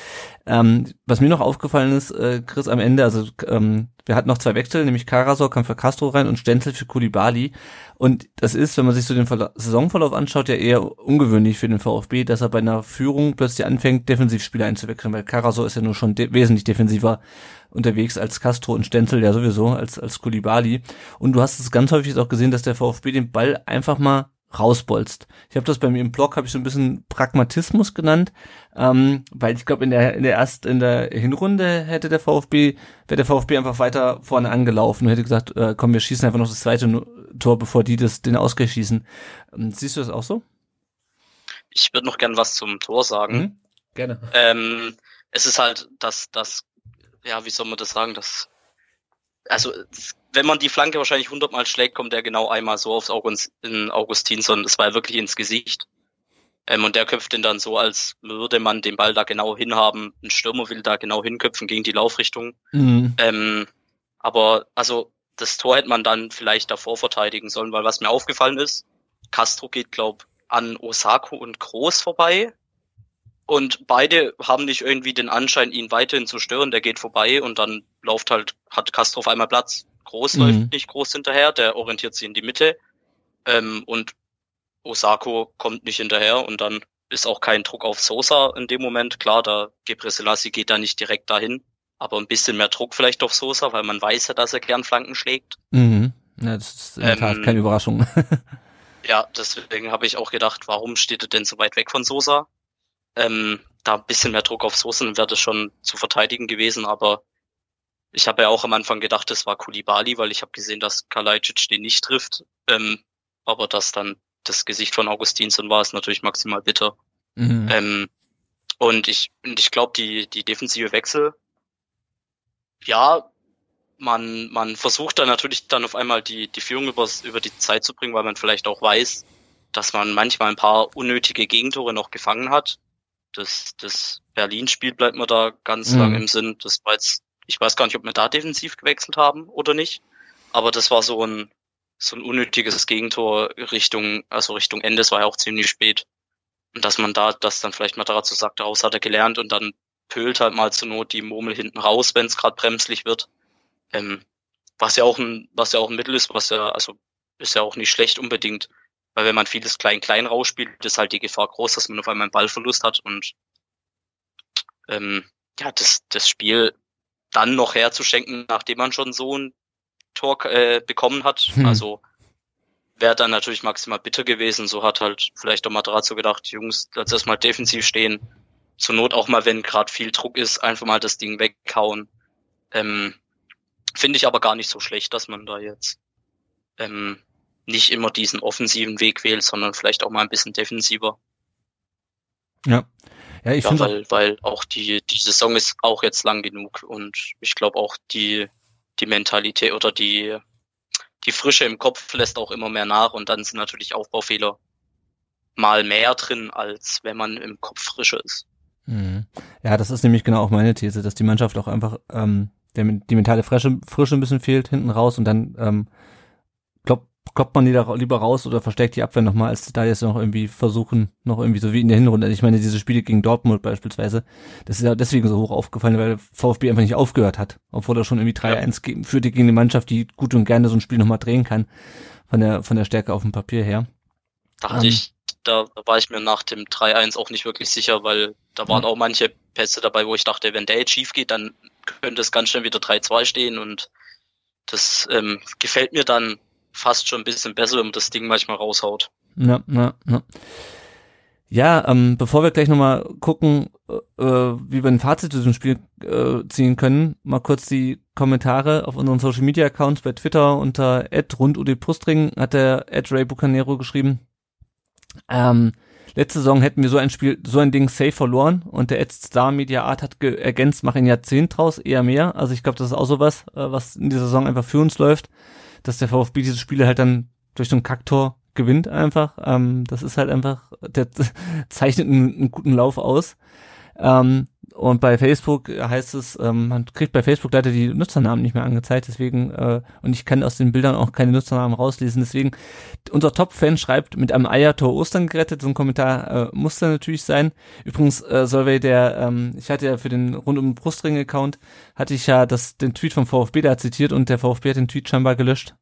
B: Ähm, was mir noch aufgefallen ist, äh, Chris, am Ende, also ähm, wir hatten noch zwei Wechsel, nämlich Karasor kam für Castro rein und Stenzel für Kulibali. Und das ist, wenn man sich so den Verla Saisonverlauf anschaut, ja eher ungewöhnlich für den VfB, dass er bei einer Führung plötzlich anfängt, Defensivspieler einzuwechseln, weil Karasor ist ja nur schon de wesentlich defensiver unterwegs als Castro und Stenzel ja sowieso, als, als Kulibali. Und du hast es ganz häufig auch gesehen, dass der VfB den Ball einfach mal rausbolzt. Ich habe das bei mir im Blog habe ich so ein bisschen Pragmatismus genannt, ähm, weil ich glaube in der in der erst in der Hinrunde hätte der VfB wäre der VfB einfach weiter vorne angelaufen und hätte gesagt, äh, komm, wir schießen einfach noch das zweite Tor, bevor die das den Ausgleich schießen. Ähm, siehst du das auch so?
D: Ich würde noch gern was zum Tor sagen. Mhm,
B: gerne.
D: Ähm, es ist halt das das ja, wie soll man das sagen, das also wenn man die Flanke wahrscheinlich hundertmal schlägt, kommt der genau einmal so aufs August, in Augustinsson. Das war wirklich ins Gesicht. Ähm, und der köpft ihn dann so, als würde man den Ball da genau hinhaben. Ein Stürmer will da genau hinköpfen gegen die Laufrichtung. Mhm. Ähm, aber also das Tor hätte man dann vielleicht davor verteidigen sollen, weil was mir aufgefallen ist, Castro geht, glaub, an Osako und Groß vorbei. Und beide haben nicht irgendwie den Anschein, ihn weiterhin zu stören. Der geht vorbei und dann läuft halt, hat Castro auf einmal Platz. Groß mhm. läuft nicht groß hinterher, der orientiert sich in die Mitte. Ähm, und Osako kommt nicht hinterher und dann ist auch kein Druck auf Sosa in dem Moment. Klar, da Gebre Selassie geht da nicht direkt dahin, aber ein bisschen mehr Druck vielleicht auf Sosa, weil man weiß ja, dass er gern Flanken schlägt.
B: Mhm. Ja, das ist in der Tat ähm, keine Überraschung.
D: ja, deswegen habe ich auch gedacht, warum steht er denn so weit weg von Sosa? Ähm, da ein bisschen mehr Druck auf dann wäre das schon zu verteidigen gewesen, aber ich habe ja auch am Anfang gedacht, es war Kulibali, weil ich habe gesehen, dass Kalajdzic den nicht trifft. Ähm, aber dass dann das Gesicht von Augustinsson war, ist natürlich maximal bitter. Mhm. Ähm, und ich, und ich glaube, die, die defensive Wechsel, ja, man, man versucht dann natürlich dann auf einmal die, die Führung übers, über die Zeit zu bringen, weil man vielleicht auch weiß, dass man manchmal ein paar unnötige Gegentore noch gefangen hat. Das, das Berlin-Spiel bleibt mir da ganz mhm. lang im Sinn. Das war jetzt ich weiß gar nicht, ob wir da defensiv gewechselt haben oder nicht. Aber das war so ein, so ein unnötiges Gegentor Richtung, also Richtung Ende, es war ja auch ziemlich spät. Und dass man da das dann vielleicht mal dazu sagt, daraus hat er gelernt und dann pölt halt mal zur Not die Murmel hinten raus, wenn es gerade bremslich wird. Ähm, was ja auch ein, was ja auch ein Mittel ist, was ja, also ist ja auch nicht schlecht unbedingt. Weil wenn man vieles klein-klein rausspielt, ist halt die Gefahr groß, dass man auf einmal einen Ballverlust hat und ähm, ja, das, das Spiel dann noch herzuschenken, nachdem man schon so ein Tor äh, bekommen hat. Hm. Also wäre dann natürlich maximal bitter gewesen. So hat halt vielleicht auch Materazzo gedacht, Jungs, lass erstmal defensiv stehen. Zur Not auch mal, wenn gerade viel Druck ist, einfach mal das Ding weghauen. Ähm, Finde ich aber gar nicht so schlecht, dass man da jetzt ähm, nicht immer diesen offensiven Weg wählt, sondern vielleicht auch mal ein bisschen defensiver.
B: Ja, ja, ich
D: ja, finde weil, weil auch die, die Saison ist auch jetzt lang genug und ich glaube auch die, die Mentalität oder die, die Frische im Kopf lässt auch immer mehr nach und dann sind natürlich Aufbaufehler mal mehr drin, als wenn man im Kopf frischer ist.
B: Mhm. Ja, das ist nämlich genau auch meine These, dass die Mannschaft auch einfach ähm, der, die mentale Frische, Frische ein bisschen fehlt hinten raus und dann ähm, glaub, kloppt man lieber, lieber raus oder verstärkt die Abwehr nochmal, als da jetzt noch irgendwie versuchen, noch irgendwie so wie in der Hinrunde. Ich meine, diese Spiele gegen Dortmund beispielsweise, das ist ja deswegen so hoch aufgefallen, weil VfB einfach nicht aufgehört hat, obwohl er schon irgendwie 3-1 ja. führte gegen eine Mannschaft, die gut und gerne so ein Spiel nochmal drehen kann, von der, von der Stärke auf dem Papier her.
D: Da hatte ähm, ich, da war ich mir nach dem 3-1 auch nicht wirklich sicher, weil da waren ja. auch manche Pässe dabei, wo ich dachte, wenn der jetzt schief geht, dann könnte es ganz schnell wieder 3-2 stehen und das ähm, gefällt mir dann fast schon ein bisschen besser, wenn man das Ding manchmal raushaut.
B: Ja, ja, ja. Ja, ähm, bevor wir gleich nochmal gucken, äh, wie wir ein Fazit zu diesem Spiel äh, ziehen können, mal kurz die Kommentare auf unseren Social Media Accounts bei Twitter unter rundudbrustring hat der Ray Bucanero geschrieben. Ähm, letzte Saison hätten wir so ein Spiel, so ein Ding safe verloren und der Ed Star Media Art hat ergänzt, mach ein Jahrzehnt draus, eher mehr. Also ich glaube, das ist auch sowas, äh, was in dieser Saison einfach für uns läuft, dass der VfB diese Spiele halt dann durch so ein Kacktor gewinnt einfach. Ähm, das ist halt einfach, der zeichnet einen, einen guten Lauf aus. Ähm, und bei Facebook heißt es, ähm, man kriegt bei Facebook leider die Nutzernamen nicht mehr angezeigt, deswegen, äh, und ich kann aus den Bildern auch keine Nutzernamen rauslesen, deswegen, unser Top-Fan schreibt, mit einem Eiertor Ostern gerettet, so ein Kommentar äh, muss da natürlich sein. Übrigens, äh, Solvay, der, ähm, ich hatte ja für den rund um Brustring-Account, hatte ich ja das, den Tweet vom VfB da zitiert und der VfB hat den Tweet scheinbar gelöscht.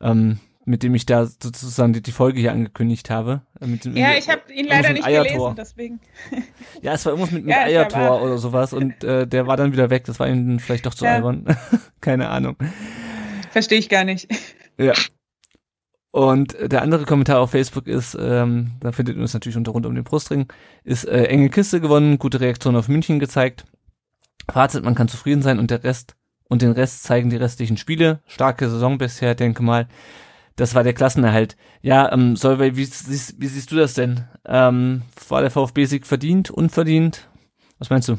B: Ähm, mit dem ich da sozusagen die, die Folge hier angekündigt habe.
C: Äh, dem, ja, ich habe ihn leider nicht Eiertor. gelesen, deswegen.
B: Ja, es war irgendwas mit, mit ja, Eiertor oder sowas und äh, der war dann wieder weg. Das war ihm vielleicht doch zu ja. albern. Keine Ahnung.
C: Verstehe ich gar nicht.
B: Ja. Und der andere Kommentar auf Facebook ist, ähm, da findet ihr uns natürlich unter rund um den Brustring, ist äh, enge Kiste gewonnen, gute Reaktion auf München gezeigt. Fazit, man kann zufrieden sein und der Rest und den Rest zeigen die restlichen Spiele. Starke Saison bisher, denke mal das war der Klassenerhalt. Ja, ähm, Solveig, wie, wie, wie siehst du das denn? Ähm, war der VfB-Sieg verdient, unverdient? Was meinst du?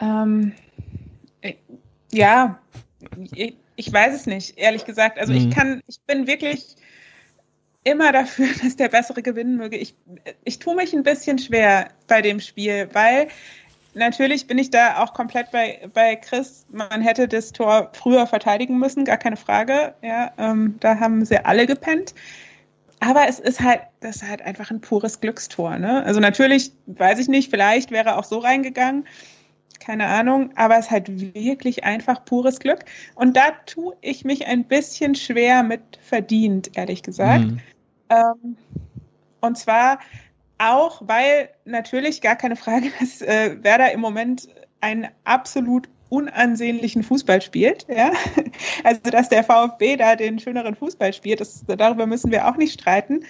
C: Ähm, äh, ja, ich, ich, weiß es nicht, ehrlich gesagt. Also mhm. ich kann, ich bin wirklich immer dafür, dass der Bessere gewinnen möge. Ich, ich tue mich ein bisschen schwer bei dem Spiel, weil natürlich bin ich da auch komplett bei, bei Chris. Man hätte das Tor früher verteidigen müssen, gar keine Frage. Ja, ähm, da haben sie alle gepennt. Aber es ist halt, das ist halt einfach ein pures Glückstor. Ne? Also natürlich, weiß ich nicht, vielleicht wäre er auch so reingegangen. Keine Ahnung, aber es ist halt wirklich einfach pures Glück. Und da tue ich mich ein bisschen schwer mit verdient, ehrlich gesagt. Mhm. Ähm, und zwar, auch weil natürlich gar keine Frage, dass äh, Werder im Moment einen absolut unansehnlichen Fußball spielt. Ja? Also dass der VfB da den schöneren Fußball spielt, das, darüber müssen wir auch nicht streiten.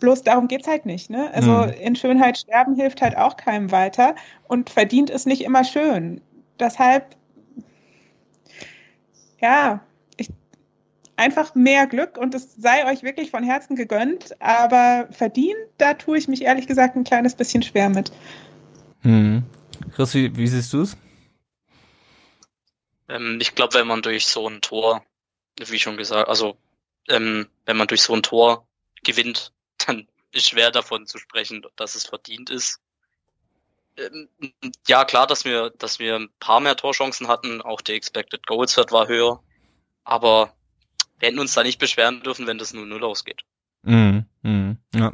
C: Bloß darum geht's halt nicht. Ne? Also mhm. in Schönheit sterben hilft halt auch keinem weiter und verdient ist nicht immer schön. Deshalb, ja, einfach mehr Glück und es sei euch wirklich von Herzen gegönnt, aber verdient, da tue ich mich ehrlich gesagt ein kleines bisschen schwer mit.
B: Hm. Chris, wie, wie siehst du es?
D: Ähm, ich glaube, wenn man durch so ein Tor, wie schon gesagt, also ähm, wenn man durch so ein Tor gewinnt, dann ist schwer davon zu sprechen, dass es verdient ist. Ähm, ja, klar, dass wir, dass wir ein paar mehr Torchancen hatten, auch der Expected Goals Wert war höher, aber wir hätten uns da nicht beschweren dürfen, wenn das nur null ausgeht.
B: Mhm, mhm, ja.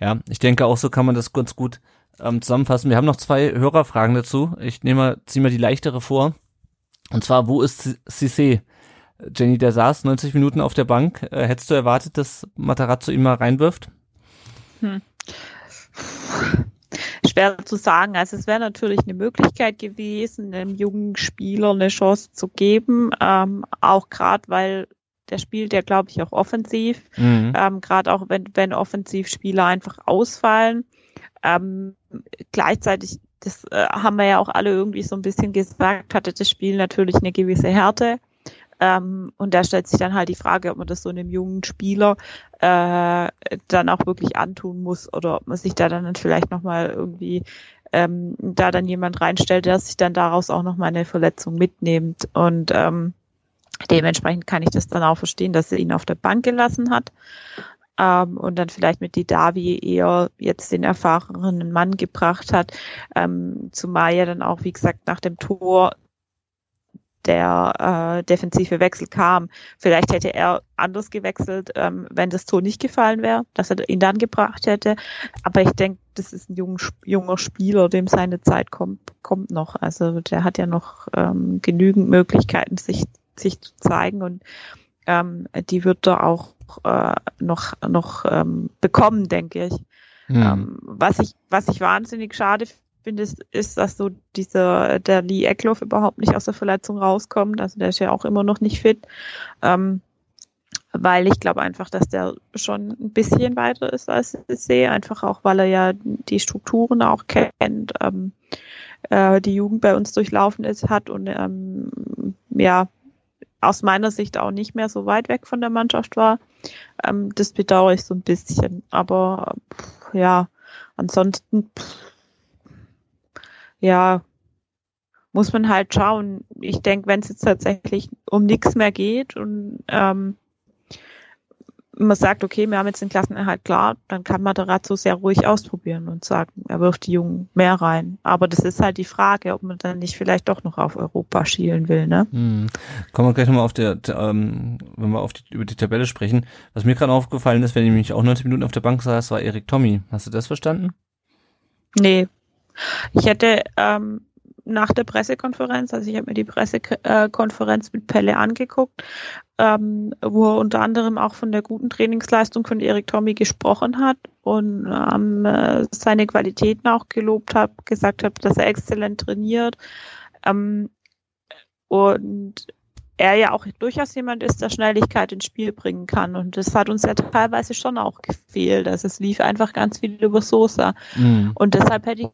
B: ja, ich denke auch so kann man das ganz gut ähm, zusammenfassen. Wir haben noch zwei Hörerfragen dazu. Ich nehme, ziehe mal die leichtere vor. Und zwar, wo ist Cissé? Jenny, der saß 90 Minuten auf der Bank. Äh, hättest du erwartet, dass Matarazzo ihn mal reinwirft? Hm.
A: Schwer zu sagen. Also es wäre natürlich eine Möglichkeit gewesen, einem jungen Spieler eine Chance zu geben, ähm, auch gerade weil der spielt ja, glaube ich, auch offensiv. Mhm. Ähm, Gerade auch wenn, wenn Offensivspieler einfach ausfallen. Ähm, gleichzeitig, das äh, haben wir ja auch alle irgendwie so ein bisschen gesagt, hatte das Spiel natürlich eine gewisse Härte. Ähm, und da stellt sich dann halt die Frage, ob man das so einem jungen Spieler äh, dann auch wirklich antun muss oder ob man sich da dann vielleicht nochmal irgendwie ähm, da dann jemand reinstellt, der sich dann daraus auch nochmal eine Verletzung mitnimmt. Und ähm, Dementsprechend kann ich das dann auch verstehen, dass er ihn auf der Bank gelassen hat ähm, und dann vielleicht mit Didavi eher jetzt den erfahrenen Mann gebracht hat, ähm, zumal ja dann auch, wie gesagt, nach dem Tor der äh, defensive Wechsel kam. Vielleicht hätte er anders gewechselt, ähm, wenn das Tor nicht gefallen wäre, dass er ihn dann gebracht hätte. Aber ich denke, das ist ein jung, junger Spieler, dem seine Zeit kommt, kommt noch. Also der hat ja noch ähm, genügend Möglichkeiten, sich sich zu zeigen und ähm, die wird er auch äh, noch noch ähm, bekommen, denke ich. Hm. Ähm, was ich was ich wahnsinnig schade finde, ist, ist, dass so dieser der Lee Eckloff überhaupt nicht aus der Verletzung rauskommt. Also der ist ja auch immer noch nicht fit. Ähm, weil ich glaube einfach, dass der schon ein bisschen weiter ist als ich sehe, einfach auch, weil er ja die Strukturen auch kennt, ähm, äh, die Jugend bei uns durchlaufen ist, hat und ähm, ja, aus meiner Sicht auch nicht mehr so weit weg von der Mannschaft war. Ähm, das bedauere ich so ein bisschen. Aber pff, ja, ansonsten pff, ja, muss man halt schauen. Ich denke, wenn es jetzt tatsächlich um nichts mehr geht und ähm, man sagt, okay, wir haben jetzt den Klassenerhalt klar, dann kann man Matarazzo sehr ruhig ausprobieren und sagen, er wirft die Jungen mehr rein. Aber das ist halt die Frage, ob man dann nicht vielleicht doch noch auf Europa schielen will, ne?
B: Hm. Kommen wir gleich nochmal auf der, ähm, wenn wir auf die, über die Tabelle sprechen. Was mir gerade aufgefallen ist, wenn ich mich auch 90 Minuten auf der Bank saß, war Erik Tommy. Hast du das verstanden?
A: Nee. Ich hätte ähm, nach der Pressekonferenz, also ich habe mir die Pressekonferenz mit Pelle angeguckt, ähm, wo er unter anderem auch von der guten Trainingsleistung von Erik Tommy gesprochen hat und ähm, äh, seine Qualitäten auch gelobt hat, gesagt hat, dass er exzellent trainiert. Ähm, und er ja auch durchaus jemand ist, der Schnelligkeit ins Spiel bringen kann. Und das hat uns ja teilweise schon auch gefehlt. Also es lief einfach ganz viel über Sosa. Mhm. Und deshalb hätte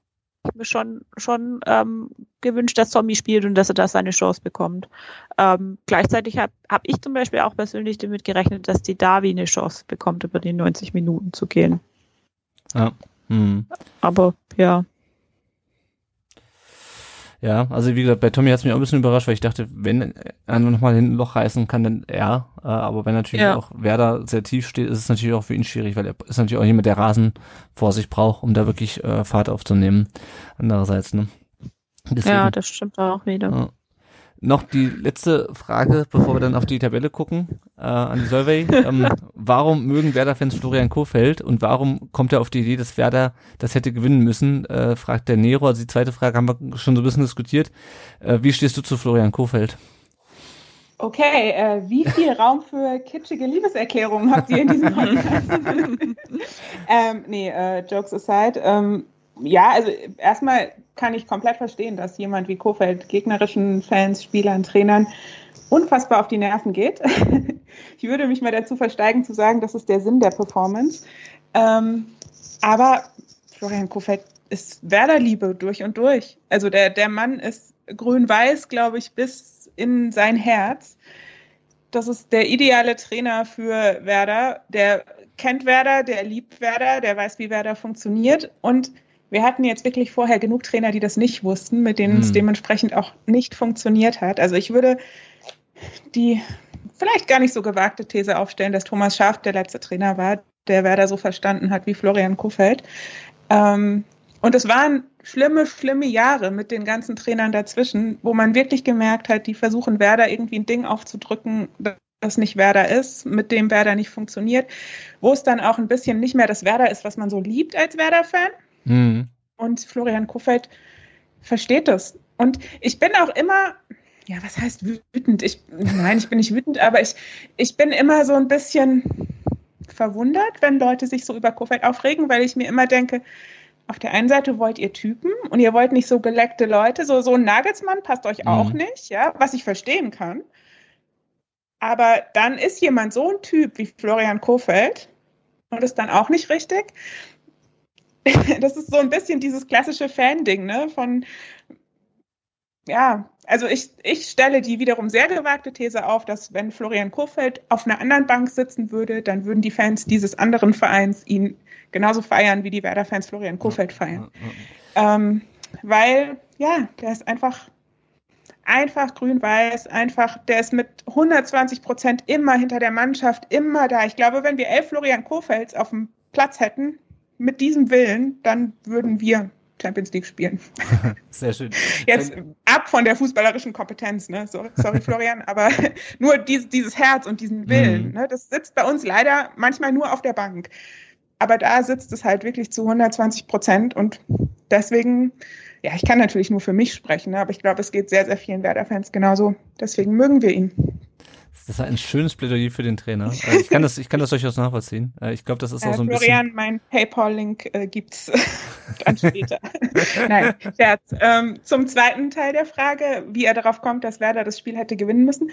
A: ich mir schon, schon ähm, gewünscht, dass Zombie spielt und dass er da seine Chance bekommt. Ähm, gleichzeitig habe hab ich zum Beispiel auch persönlich damit gerechnet, dass die Davi eine Chance bekommt, über die 90 Minuten zu gehen.
B: Ja. Hm.
A: Aber ja.
B: Ja, also wie gesagt, bei Tommy hat es mich auch ein bisschen überrascht, weil ich dachte, wenn er nochmal ein Loch reißen kann, dann er. Äh, aber wenn natürlich ja. auch Werder sehr tief steht, ist es natürlich auch für ihn schwierig, weil er ist natürlich auch jemand, der Rasen vor sich braucht, um da wirklich äh, Fahrt aufzunehmen. Andererseits, ne?
A: Deswegen, ja, das stimmt auch wieder. Ja.
B: Noch die letzte Frage, bevor wir dann auf die Tabelle gucken, äh, an die Solvay. Ähm, warum mögen Werder-Fans Florian Kofeld und warum kommt er auf die Idee, dass Werder das hätte gewinnen müssen, äh, fragt der Nero. Also die zweite Frage haben wir schon so ein bisschen diskutiert. Äh, wie stehst du zu Florian Kofeld?
C: Okay, äh, wie viel Raum für kitschige Liebeserklärungen habt ihr in diesem Podcast? ähm, nee, äh, Jokes aside. Ähm, ja, also erstmal kann ich komplett verstehen, dass jemand wie Kofeld gegnerischen Fans, Spielern, Trainern unfassbar auf die Nerven geht. ich würde mich mal dazu versteigen zu sagen, das ist der Sinn der Performance. Ähm, aber Florian Kofeld ist Werderliebe durch und durch. Also der, der Mann ist grün-weiß, glaube ich, bis in sein Herz. Das ist der ideale Trainer für Werder. Der kennt Werder, der liebt Werder, der weiß, wie Werder funktioniert und wir hatten jetzt wirklich vorher genug Trainer, die das nicht wussten, mit denen hm. es dementsprechend auch nicht funktioniert hat. Also ich würde die vielleicht gar nicht so gewagte These aufstellen, dass Thomas Schaaf der letzte Trainer war, der Werder so verstanden hat wie Florian Kofeld. Ähm, und es waren schlimme, schlimme Jahre mit den ganzen Trainern dazwischen, wo man wirklich gemerkt hat, die versuchen Werder irgendwie ein Ding aufzudrücken, das nicht Werder ist, mit dem Werder nicht funktioniert, wo es dann auch ein bisschen nicht mehr das Werder ist, was man so liebt als Werder-Fan, Mhm. Und Florian Kofeld versteht das. Und ich bin auch immer, ja, was heißt wütend? Ich, nein, ich bin nicht wütend, aber ich, ich bin immer so ein bisschen verwundert, wenn Leute sich so über Kofeld aufregen, weil ich mir immer denke, auf der einen Seite wollt ihr Typen und ihr wollt nicht so geleckte Leute, so, so ein Nagelsmann passt euch mhm. auch nicht, ja, was ich verstehen kann. Aber dann ist jemand so ein Typ wie Florian Kofeld und ist dann auch nicht richtig. das ist so ein bisschen dieses klassische Fan-Ding, ne? Von ja, also ich, ich stelle die wiederum sehr gewagte These auf, dass wenn Florian Kofeld auf einer anderen Bank sitzen würde, dann würden die Fans dieses anderen Vereins ihn genauso feiern, wie die Werder-Fans Florian Kofeld feiern. Ähm, weil, ja, der ist einfach, einfach grün-weiß, einfach, der ist mit 120 Prozent immer hinter der Mannschaft, immer da. Ich glaube, wenn wir elf Florian Kofelds auf dem Platz hätten, mit diesem Willen, dann würden wir Champions League spielen.
B: Sehr schön.
C: Jetzt ab von der fußballerischen Kompetenz, ne? Sorry, sorry Florian, aber nur dieses, dieses Herz und diesen Willen, mhm. ne? Das sitzt bei uns leider manchmal nur auf der Bank. Aber da sitzt es halt wirklich zu 120 Prozent und deswegen, ja, ich kann natürlich nur für mich sprechen, ne? aber ich glaube, es geht sehr, sehr vielen Werder-Fans genauso. Deswegen mögen wir ihn.
B: Das ist ein schönes Plädoyer für den Trainer. Also ich kann das, ich kann das durchaus nachvollziehen. Äh, ich glaube, das ist auch so ein
C: Florian,
B: bisschen.
C: mein PayPal-Link äh, gibt's dann später. Nein, Scherz. Ähm, zum zweiten Teil der Frage, wie er darauf kommt, dass Werder das Spiel hätte gewinnen müssen.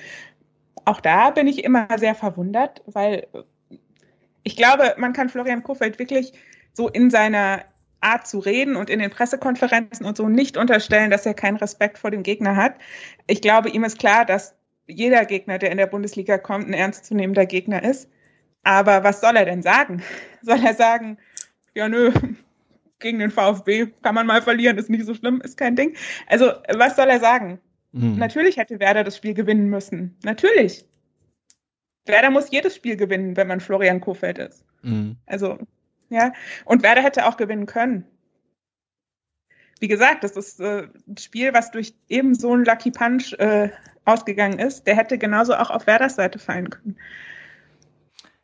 C: auch da bin ich immer sehr verwundert, weil ich glaube, man kann Florian Kofeld wirklich so in seiner Art zu reden und in den Pressekonferenzen und so nicht unterstellen, dass er keinen Respekt vor dem Gegner hat. Ich glaube, ihm ist klar, dass jeder Gegner, der in der Bundesliga kommt, ein ernstzunehmender Gegner ist. Aber was soll er denn sagen? Soll er sagen, ja nö, gegen den VfB kann man mal verlieren, ist nicht so schlimm, ist kein Ding. Also was soll er sagen? Mhm. Natürlich hätte Werder das Spiel gewinnen müssen. Natürlich. Werder muss jedes Spiel gewinnen, wenn man Florian Kofeld ist. Mhm. Also, ja. Und Werder hätte auch gewinnen können. Wie gesagt, das ist äh, ein Spiel, was durch eben so einen Lucky Punch äh, ausgegangen ist. Der hätte genauso auch auf Werders Seite fallen können.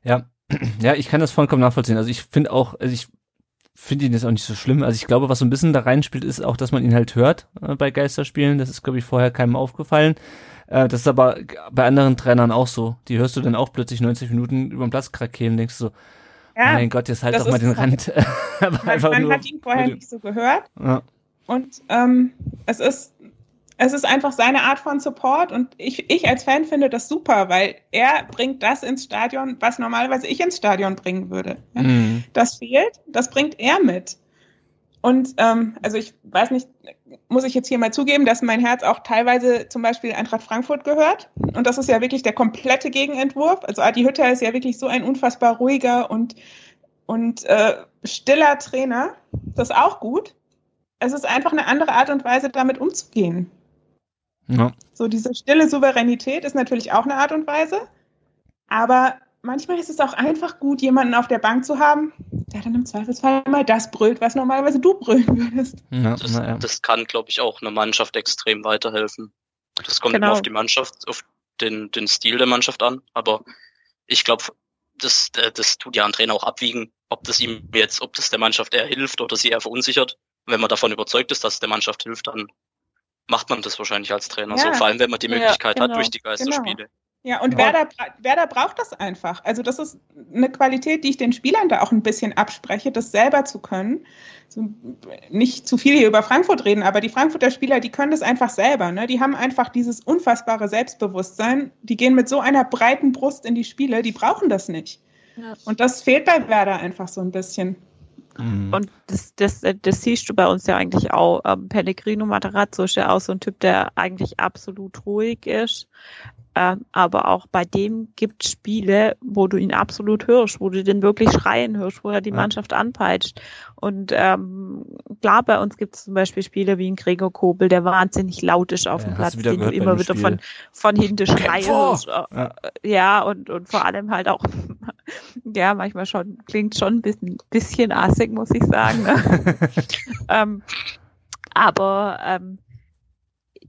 B: Ja, ja, ich kann das vollkommen nachvollziehen. Also ich finde auch, also ich finde ihn jetzt auch nicht so schlimm. Also ich glaube, was so ein bisschen da reinspielt, ist auch, dass man ihn halt hört äh, bei Geisterspielen. Das ist, glaube ich, vorher keinem aufgefallen. Äh, das ist aber bei anderen Trainern auch so. Die hörst du dann auch plötzlich 90 Minuten über den Platz krakeelen, denkst du so, ja, mein Gott, jetzt halt doch mal den Rand.
C: man, man hat ihn vorher nicht so gehört. Ja. Und ähm, es ist es ist einfach seine Art von Support und ich, ich als Fan finde das super, weil er bringt das ins Stadion, was normalerweise ich ins Stadion bringen würde. Mhm. Das fehlt, das bringt er mit. Und ähm, also ich weiß nicht, muss ich jetzt hier mal zugeben, dass mein Herz auch teilweise zum Beispiel Eintracht Frankfurt gehört. Und das ist ja wirklich der komplette Gegenentwurf. Also Adi Hütter ist ja wirklich so ein unfassbar ruhiger und, und äh, stiller Trainer. Das ist auch gut. Es ist einfach eine andere Art und Weise, damit umzugehen. Ja. So diese stille Souveränität ist natürlich auch eine Art und Weise. Aber manchmal ist es auch einfach gut, jemanden auf der Bank zu haben, der dann im Zweifelsfall mal das brüllt, was normalerweise du brüllen würdest.
D: Ja, das, ja. das, kann, glaube ich, auch einer Mannschaft extrem weiterhelfen. Das kommt genau. immer auf die Mannschaft, auf den, den Stil der Mannschaft an. Aber ich glaube, das, äh, das tut ja ein Trainer auch abwiegen, ob das ihm jetzt, ob das der Mannschaft eher hilft oder sie eher verunsichert. Und wenn man davon überzeugt ist, dass es der Mannschaft hilft, dann macht man das wahrscheinlich als Trainer ja. so, vor allem wenn man die Möglichkeit ja, genau, hat durch die Geisterspiele. Genau.
C: Ja, und Werder, Werder braucht das einfach. Also das ist eine Qualität, die ich den Spielern da auch ein bisschen abspreche, das selber zu können. So, nicht zu viel hier über Frankfurt reden, aber die Frankfurter Spieler, die können das einfach selber. Ne? Die haben einfach dieses unfassbare Selbstbewusstsein. Die gehen mit so einer breiten Brust in die Spiele, die brauchen das nicht. Ja. Und das fehlt bei Werder einfach so ein bisschen.
A: Mhm. Und das, das, das siehst du bei uns ja eigentlich auch. Ähm, Pellegrino Materazzo ist ja auch so ein Typ, der eigentlich absolut ruhig ist. Ähm, aber auch bei dem gibt es Spiele, wo du ihn absolut hörst, wo du den wirklich schreien hörst, wo er die ja. Mannschaft anpeitscht. Und ähm, klar, bei uns gibt es zum Beispiel Spiele wie ein Gregor Kobel, der wahnsinnig laut ist auf ja, dem Platz, den du immer wieder von, von hinten schreien hörst. Ja. ja, und, und vor allem halt auch, ja, manchmal schon, klingt schon ein bisschen, bisschen assig, muss ich sagen. Ne? ähm, aber ähm,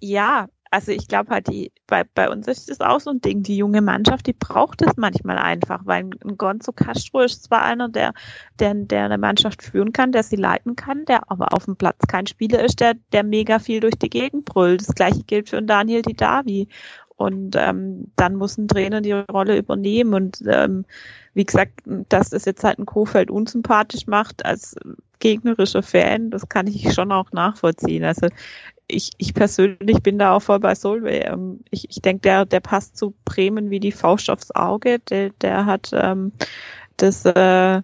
A: ja, also ich glaube halt, die, bei, bei uns ist das auch so ein Ding. Die junge Mannschaft, die braucht es manchmal einfach, weil ein Gonzo Castro ist zwar einer, der, der, der eine Mannschaft führen kann, der sie leiten kann, der aber auf dem Platz kein Spieler ist, der, der mega viel durch die Gegend brüllt. Das gleiche gilt für Daniel Didavi. Und ähm, dann muss ein Trainer die Rolle übernehmen. Und ähm, wie gesagt, dass es jetzt halt ein Kofeld unsympathisch macht als gegnerischer Fan, das kann ich schon auch nachvollziehen. Also ich, ich persönlich bin da auch voll bei. Ähm, ich, ich denke, der, der passt zu Bremen wie die Faust aufs Auge. Der, der hat ähm, das äh,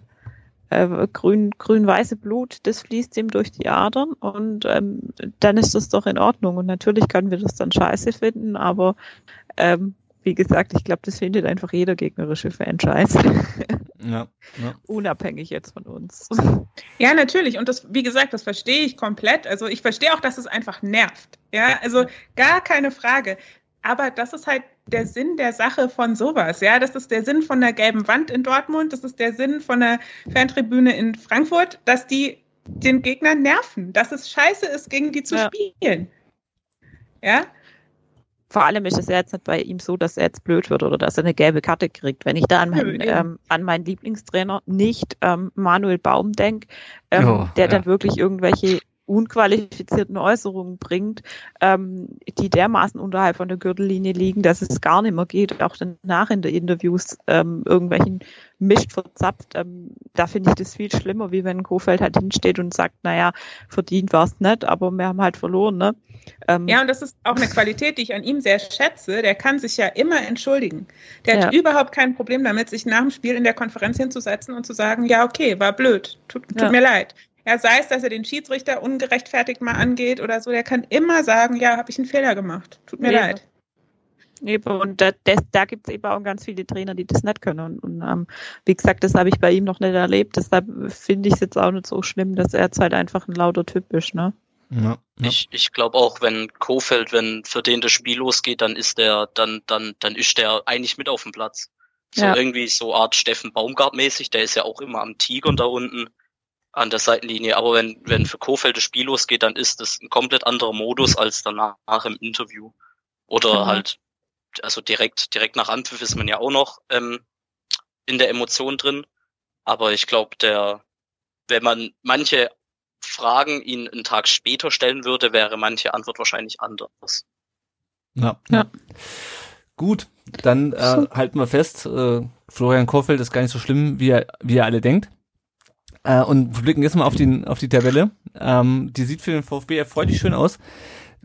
A: äh, grün, grün-weiße Blut, das fließt ihm durch die Adern und ähm, dann ist das doch in Ordnung. Und natürlich können wir das dann scheiße finden, aber ähm, wie gesagt, ich glaube, das findet einfach jeder gegnerische Franchise. Ja, ja. Unabhängig jetzt von uns.
C: Ja, natürlich. Und das, wie gesagt, das verstehe ich komplett. Also ich verstehe auch, dass es einfach nervt. Ja, also gar keine Frage. Aber das ist halt der Sinn der Sache von sowas. Ja, das ist der Sinn von der gelben Wand in Dortmund. Das ist der Sinn von der Fantribüne in Frankfurt, dass die den Gegner nerven, dass es scheiße ist, gegen die zu ja. spielen. Ja,
A: vor allem ist es ja jetzt nicht bei ihm so, dass er jetzt blöd wird oder dass er eine gelbe Karte kriegt. Wenn ich da an meinen, ähm, an meinen Lieblingstrainer nicht ähm, Manuel Baum denke, ähm, oh, der ja. dann wirklich irgendwelche unqualifizierten Äußerungen bringt, ähm, die dermaßen unterhalb von der Gürtellinie liegen, dass es gar nicht mehr geht, auch danach in den Interviews ähm, irgendwelchen Mist verzapft. Ähm, da finde ich das viel schlimmer, wie wenn Kofeld halt hinsteht und sagt, naja, verdient war es nicht, aber wir haben halt verloren. Ne?
C: Ähm, ja, und das ist auch eine Qualität, die ich an ihm sehr schätze. Der kann sich ja immer entschuldigen. Der hat überhaupt kein Problem damit, sich nach dem Spiel in der Konferenz hinzusetzen und zu sagen, ja, okay, war blöd, tut, tut ja. mir leid. Ja, sei es, dass er den Schiedsrichter ungerechtfertigt mal angeht oder so, der kann immer sagen, ja, habe ich einen Fehler gemacht. Tut mir Eben. leid.
A: Eben, und da, das, da gibt es eben auch ganz viele Trainer, die das nicht können. Und, und ähm, wie gesagt, das habe ich bei ihm noch nicht erlebt. Deshalb finde ich es jetzt auch nicht so schlimm, dass er jetzt halt einfach ein lauter Typ ist, ne?
D: Ja, ja. Ich, ich glaube auch, wenn Kofeld, wenn für den das Spiel losgeht, dann ist der, dann, dann, dann ist der eigentlich mit auf dem Platz. So ja. irgendwie so Art Steffen Baumgart mäßig, der ist ja auch immer am Tigern da unten an der Seitenlinie. Aber wenn, wenn für Kofeld das Spiel losgeht, dann ist das ein komplett anderer Modus als danach im Interview. Oder mhm. halt, also direkt, direkt nach Anpfiff ist man ja auch noch ähm, in der Emotion drin. Aber ich glaube, der, wenn man manche Fragen ihn einen Tag später stellen würde, wäre manche Antwort wahrscheinlich anders.
B: Ja. ja. Gut, dann äh, halten wir fest, äh, Florian Kofeld ist gar nicht so schlimm, wie er, wie er alle denkt. Äh, und wir blicken jetzt mal auf die, auf die Tabelle. Ähm, die sieht für den VfB erfreulich schön aus.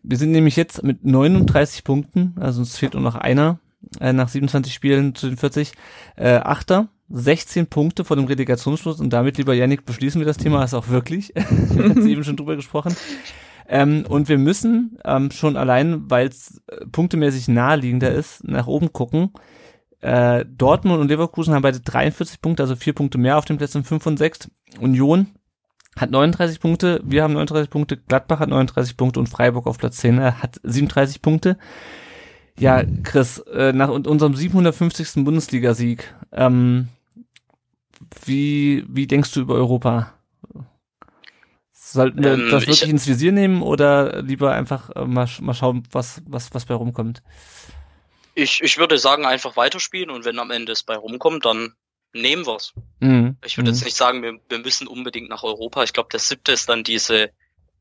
B: Wir sind nämlich jetzt mit 39 Punkten, also uns fehlt nur noch einer äh, nach 27 Spielen zu den 40. Äh, Achter, 16 Punkte vor dem Relegationsschluss und damit, lieber Yannick, beschließen wir das Thema, ist auch wirklich. wir haben eben schon drüber gesprochen. Ähm, und wir müssen ähm, schon allein, weil es äh, punktemäßig naheliegender ist, nach oben gucken. Äh, Dortmund und Leverkusen haben beide 43 Punkte, also vier Punkte mehr auf dem Plätzen 5 und 6. Union hat 39 Punkte, wir haben 39 Punkte, Gladbach hat 39 Punkte und Freiburg auf Platz 10 äh, hat 37 Punkte. Ja, Chris, äh, nach unserem 750. Bundesligasieg, ähm, wie, wie denkst du über Europa? Sollten wir ähm, das wirklich ich, ins Visier nehmen oder lieber einfach äh, mal, mal schauen, was, was, was bei rumkommt?
D: Ich, ich würde sagen, einfach weiterspielen und wenn am Ende es bei rumkommt, dann nehmen wir's. Mhm. Ich würde mhm. jetzt nicht sagen, wir, wir müssen unbedingt nach Europa. Ich glaube, der siebte ist dann diese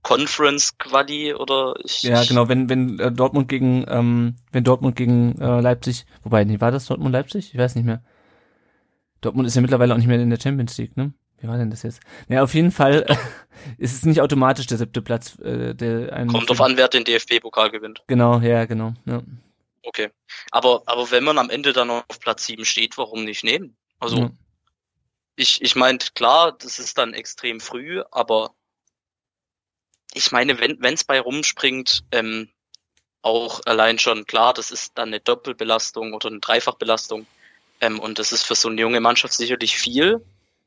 D: Conference Quali oder ich,
B: Ja, genau, wenn wenn äh, Dortmund gegen ähm, wenn Dortmund gegen äh, Leipzig, wobei nee, war das Dortmund Leipzig? Ich weiß nicht mehr. Dortmund ist ja mittlerweile auch nicht mehr in der Champions League, ne? Wie war denn das jetzt? Naja, auf jeden Fall äh, ist es nicht automatisch der siebte Platz. Äh, der
D: einen Kommt drauf an, wer den DFB-Pokal gewinnt.
B: Genau, ja, genau. Ja.
D: Okay. Aber, aber wenn man am Ende dann auf Platz sieben steht, warum nicht nehmen? Also, ja. ich, ich meinte, klar, das ist dann extrem früh, aber ich meine, wenn es bei rumspringt, ähm, auch allein schon klar, das ist dann eine Doppelbelastung oder eine Dreifachbelastung. Ähm, und das ist für so eine junge Mannschaft sicherlich viel,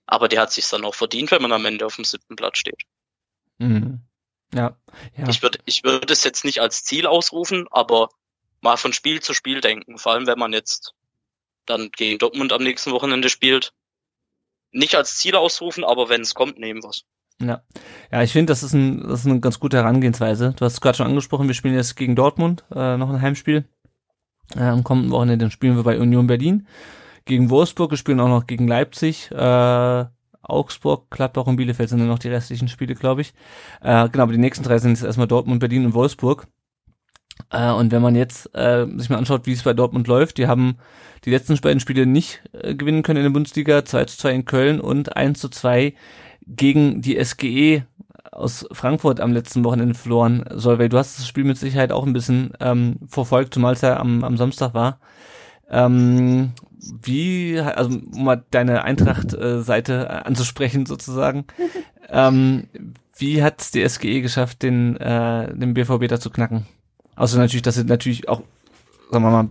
D: aber die hat sich dann auch verdient, wenn man am Ende auf dem siebten Platz steht.
B: Mhm. Ja, ja.
D: Ich würde ich würde es jetzt nicht als Ziel ausrufen, aber mal von Spiel zu Spiel denken. Vor allem, wenn man jetzt dann gegen Dortmund am nächsten Wochenende spielt. Nicht als Ziel ausrufen, aber wenn es kommt, nehmen wir's.
B: Ja, ja, ich finde, das ist ein, das ist eine ganz gute Herangehensweise. Du hast gerade schon angesprochen, wir spielen jetzt gegen Dortmund, äh, noch ein Heimspiel. Äh, am kommenden Wochenende spielen wir bei Union Berlin gegen Wolfsburg, wir spielen auch noch gegen Leipzig, äh, Augsburg, Gladbach und Bielefeld sind dann noch die restlichen Spiele, glaube ich. Äh, genau, aber die nächsten drei sind jetzt erstmal Dortmund, Berlin und Wolfsburg. Äh, und wenn man jetzt äh, sich mal anschaut, wie es bei Dortmund läuft, die haben die letzten beiden Spiele nicht äh, gewinnen können in der Bundesliga, 2 zu 2 in Köln und 1 zu 2 gegen die SGE aus Frankfurt am letzten Wochenende verloren. Solveig, du hast das Spiel mit Sicherheit auch ein bisschen ähm, verfolgt, zumal es ja am, am Samstag war. Ähm, wie, also um mal deine Eintracht-Seite äh, anzusprechen sozusagen, ähm, wie hat die SGE geschafft, den, äh, den BVB da zu knacken? Außer natürlich, dass sie natürlich auch, sagen wir mal, ein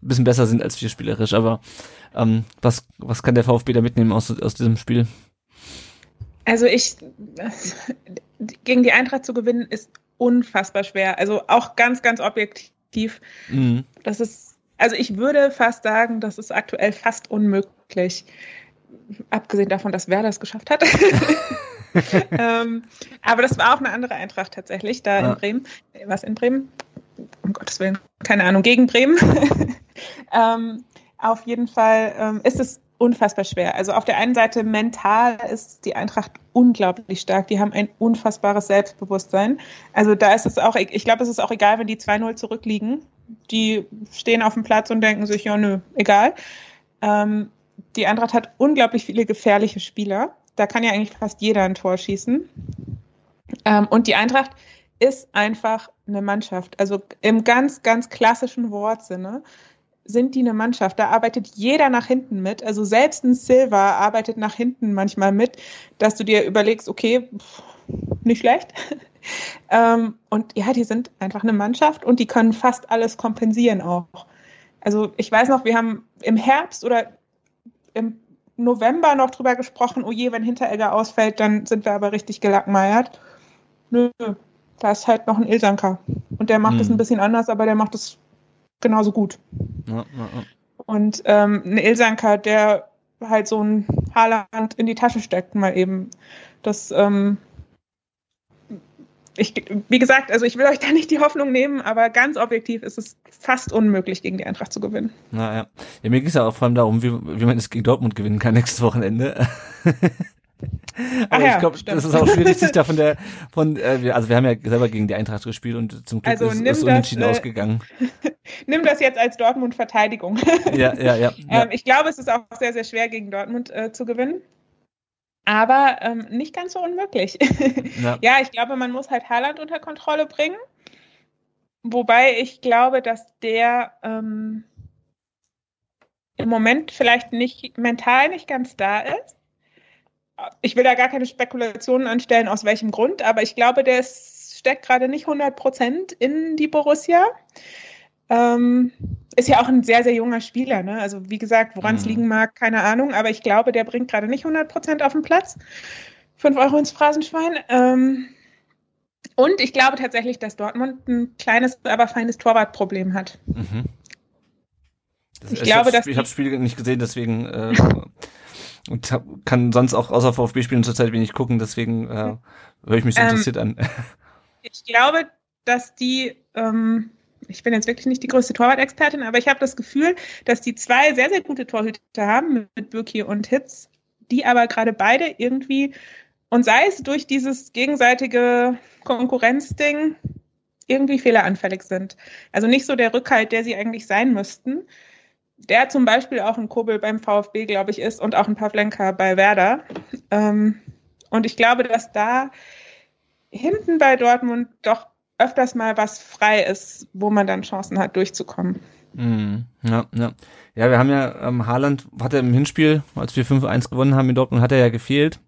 B: bisschen besser sind als wir spielerisch, aber ähm, was, was kann der VfB da mitnehmen aus, aus diesem Spiel?
C: Also ich, gegen die Eintracht zu gewinnen, ist unfassbar schwer. Also auch ganz, ganz objektiv. Mhm. Das ist also ich würde fast sagen, das ist aktuell fast unmöglich. Abgesehen davon, dass Werder es geschafft hat. ähm, aber das war auch eine andere Eintracht tatsächlich, da ja. in Bremen. Was in Bremen? Um Gottes Willen, keine Ahnung, gegen Bremen. ähm, auf jeden Fall ähm, ist es unfassbar schwer. Also auf der einen Seite mental ist die Eintracht unglaublich stark. Die haben ein unfassbares Selbstbewusstsein. Also da ist es auch, ich glaube, es ist auch egal, wenn die 2-0 zurückliegen. Die stehen auf dem Platz und denken sich, ja, nö, egal. Ähm, die Eintracht hat unglaublich viele gefährliche Spieler. Da kann ja eigentlich fast jeder ein Tor schießen. Ähm, und die Eintracht ist einfach eine Mannschaft. Also im ganz, ganz klassischen Wortsinne sind die eine Mannschaft. Da arbeitet jeder nach hinten mit. Also selbst ein Silva arbeitet nach hinten manchmal mit, dass du dir überlegst, okay, nicht schlecht. ähm, und ja, die sind einfach eine Mannschaft und die können fast alles kompensieren auch. Also ich weiß noch, wir haben im Herbst oder im November noch drüber gesprochen, oh je, wenn Hinteregger ausfällt, dann sind wir aber richtig gelackmeiert. Nö, da ist halt noch ein Ilsanker. Und der macht es hm. ein bisschen anders, aber der macht es genauso gut. Ja, ja, ja. Und ähm, ein Ilsanker, der halt so ein Haarland in die Tasche steckt, mal eben. Das, ähm, ich, wie gesagt, also ich will euch da nicht die Hoffnung nehmen, aber ganz objektiv ist es fast unmöglich, gegen die Eintracht zu gewinnen.
B: Naja. Ja, mir ging es ja auch vor allem darum, wie, wie man es gegen Dortmund gewinnen kann nächstes Wochenende. Aber ja, ich glaube, das ist auch schwierig, sich da von der, von, äh, also wir haben ja selber gegen die Eintracht gespielt und zum Glück also ist es unentschieden das, äh, ausgegangen.
C: nimm das jetzt als Dortmund-Verteidigung.
B: ja, ja, ja,
C: ja. Ähm, ich glaube, es ist auch sehr, sehr schwer, gegen Dortmund äh, zu gewinnen. Aber ähm, nicht ganz so unmöglich. ja. ja, ich glaube, man muss halt Haaland unter Kontrolle bringen. Wobei ich glaube, dass der ähm, im Moment vielleicht nicht mental nicht ganz da ist ich will da gar keine Spekulationen anstellen, aus welchem Grund, aber ich glaube, der steckt gerade nicht 100 Prozent in die Borussia. Ähm, ist ja auch ein sehr, sehr junger Spieler. Ne? Also wie gesagt, woran es mhm. liegen mag, keine Ahnung, aber ich glaube, der bringt gerade nicht 100 Prozent auf den Platz. Fünf Euro ins Phrasenschwein. Ähm, und ich glaube tatsächlich, dass Dortmund ein kleines, aber feines Torwartproblem hat. Mhm.
B: ich glaube, dass ich habe das Spiel nicht gesehen, deswegen äh, und hab, kann sonst auch außer VfB-Spielen zurzeit wenig gucken, deswegen äh, höre ich mich so ähm, interessiert an.
C: Ich glaube, dass die, ähm, ich bin jetzt wirklich nicht die größte Torwart-Expertin, aber ich habe das Gefühl, dass die zwei sehr, sehr gute Torhüter haben mit Birki und Hitz, die aber gerade beide irgendwie, und sei es durch dieses gegenseitige Konkurrenzding, irgendwie fehleranfällig sind. Also nicht so der Rückhalt, der sie eigentlich sein müssten der zum Beispiel auch ein Kobel beim VfB, glaube ich, ist und auch ein Pavlenka bei Werder. Ähm, und ich glaube, dass da hinten bei Dortmund doch öfters mal was frei ist, wo man dann Chancen hat, durchzukommen.
B: Mm, ja, ja. Ja, wir haben ja, ähm, Haaland hat er im Hinspiel, als wir 5-1 gewonnen haben in Dortmund, hat er ja gefehlt.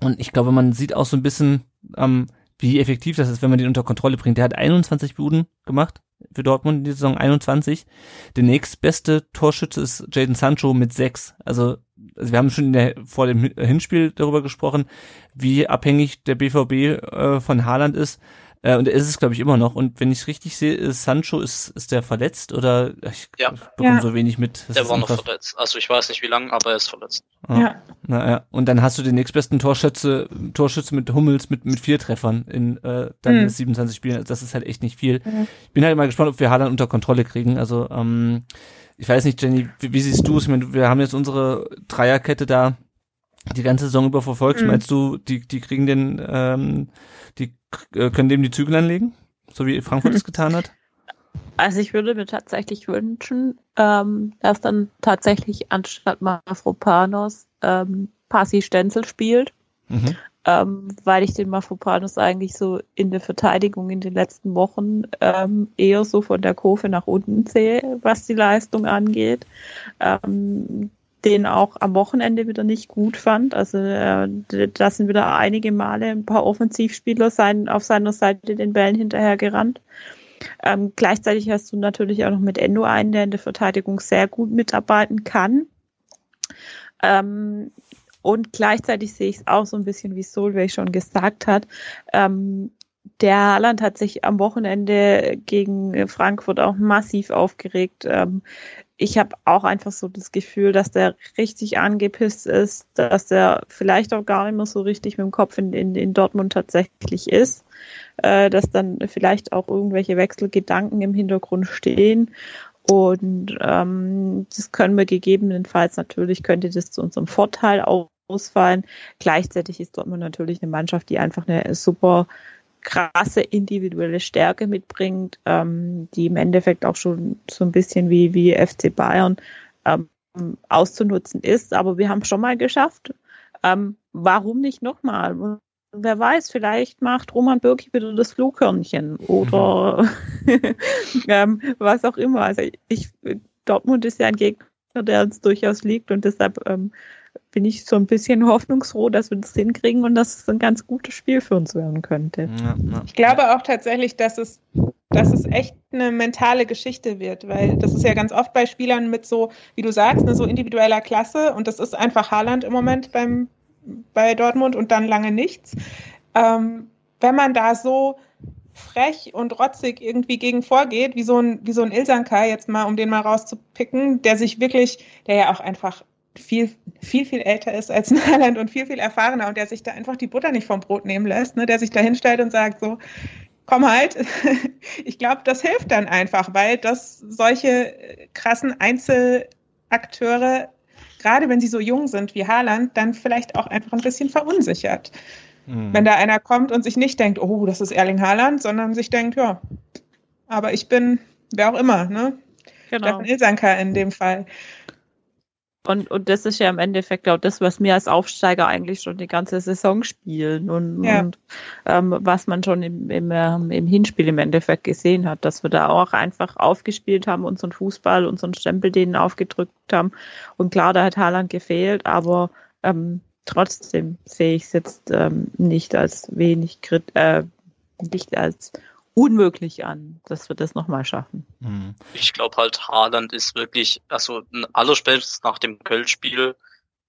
B: Und ich glaube, man sieht auch so ein bisschen, ähm, wie effektiv das ist, wenn man den unter Kontrolle bringt. Der hat 21 Buden gemacht für Dortmund in der Saison 21. Der nächstbeste Torschütze ist Jaden Sancho mit sechs. Also, also wir haben schon der, vor dem Hinspiel darüber gesprochen, wie abhängig der BVB äh, von Haaland ist. Äh, und er ist es, glaube ich, immer noch. Und wenn ich es richtig sehe, ist Sancho, ist, ist der verletzt oder ich ja. bekomme ja. so wenig mit.
D: Das der war noch verletzt. Also ich weiß nicht wie lange, aber er ist verletzt.
B: Ah. Ja. Naja. Und dann hast du den nächstbesten Torschütze, Torschütze mit Hummels mit, mit vier Treffern in äh, dann mhm. 27 Spielen. Also das ist halt echt nicht viel. Mhm. Ich bin halt mal gespannt, ob wir Haaland unter Kontrolle kriegen. Also, ähm, ich weiß nicht, Jenny, wie, wie siehst du es? Ich meine, wir haben jetzt unsere Dreierkette da die ganze Saison über verfolgt. Mhm. Meinst du, die, die kriegen den, ähm, die äh, können dem die Zügel anlegen, so wie Frankfurt es getan hat?
A: Also ich würde mir tatsächlich wünschen, ähm, dass dann tatsächlich anstatt Mafropanos ähm, Passi Stenzel spielt, mhm. ähm, weil ich den Mafropanos eigentlich so in der Verteidigung in den letzten Wochen ähm, eher so von der Kurve nach unten sehe, was die Leistung angeht. Ähm, den auch am Wochenende wieder nicht gut fand. Also äh, da sind wieder einige Male ein paar Offensivspieler sein, auf seiner Seite den Bällen hinterher gerannt. Ähm, gleichzeitig hast du natürlich auch noch mit Endo einen, der in der Verteidigung sehr gut mitarbeiten kann. Ähm, und gleichzeitig sehe ich es auch so ein bisschen, wie Solveig schon gesagt hat. Ähm, der Haaland hat sich am Wochenende gegen Frankfurt auch massiv aufgeregt. Ähm, ich habe auch einfach so das Gefühl, dass der richtig angepisst ist, dass der vielleicht auch gar nicht mehr so richtig mit dem Kopf in, in, in Dortmund tatsächlich ist, äh, dass dann vielleicht auch irgendwelche Wechselgedanken im Hintergrund stehen. Und ähm, das können wir gegebenenfalls natürlich, könnte das zu unserem Vorteil ausfallen. Gleichzeitig ist Dortmund natürlich eine Mannschaft, die einfach eine super krasse individuelle Stärke mitbringt, ähm, die im Endeffekt auch schon so ein bisschen wie, wie FC Bayern ähm, auszunutzen ist. Aber wir haben schon mal geschafft. Ähm, warum nicht nochmal? Wer weiß, vielleicht macht Roman Birki wieder das Flughörnchen oder mhm. ähm, was auch immer. Also ich, Dortmund ist ja ein Gegner, der uns durchaus liegt und deshalb ähm, bin ich so ein bisschen hoffnungsfroh, dass wir das hinkriegen und dass es ein ganz gutes Spiel für uns werden könnte. Ja,
C: ja. Ich glaube auch tatsächlich, dass es, dass es echt eine mentale Geschichte wird, weil das ist ja ganz oft bei Spielern mit so, wie du sagst, eine so individueller Klasse und das ist einfach Haaland im Moment beim, bei Dortmund und dann lange nichts. Ähm, wenn man da so frech und rotzig irgendwie gegen vorgeht, wie so ein, wie so ein Ilsankai, jetzt mal, um den mal rauszupicken, der sich wirklich, der ja auch einfach viel, viel, viel älter ist als Nahland und viel, viel erfahrener und der sich da einfach die Butter nicht vom Brot nehmen lässt, ne, der sich da hinstellt und sagt so, komm halt. Ich glaube, das hilft dann einfach, weil das solche krassen Einzelakteure, gerade wenn sie so jung sind wie Haaland, dann vielleicht auch einfach ein bisschen verunsichert. Mhm. Wenn da einer kommt und sich nicht denkt, oh, das ist Erling Haaland, sondern sich denkt, ja, aber ich bin wer auch immer, ne? Genau. Steffen Ilsanker in dem Fall.
A: Und, und das ist ja im Endeffekt auch das, was wir als Aufsteiger eigentlich schon die ganze Saison spielen und, ja. und ähm, was man schon im, im, ähm, im Hinspiel im Endeffekt gesehen hat, dass wir da auch einfach aufgespielt haben, unseren Fußball, unseren Stempel denen aufgedrückt haben. Und klar, da hat Haaland gefehlt, aber ähm, trotzdem sehe ich es jetzt ähm, nicht als wenig, äh, nicht als unmöglich an, dass wir das nochmal schaffen.
D: Mhm. Ich glaube halt, Haaland ist wirklich, also allerspätestens nach dem Köln-Spiel,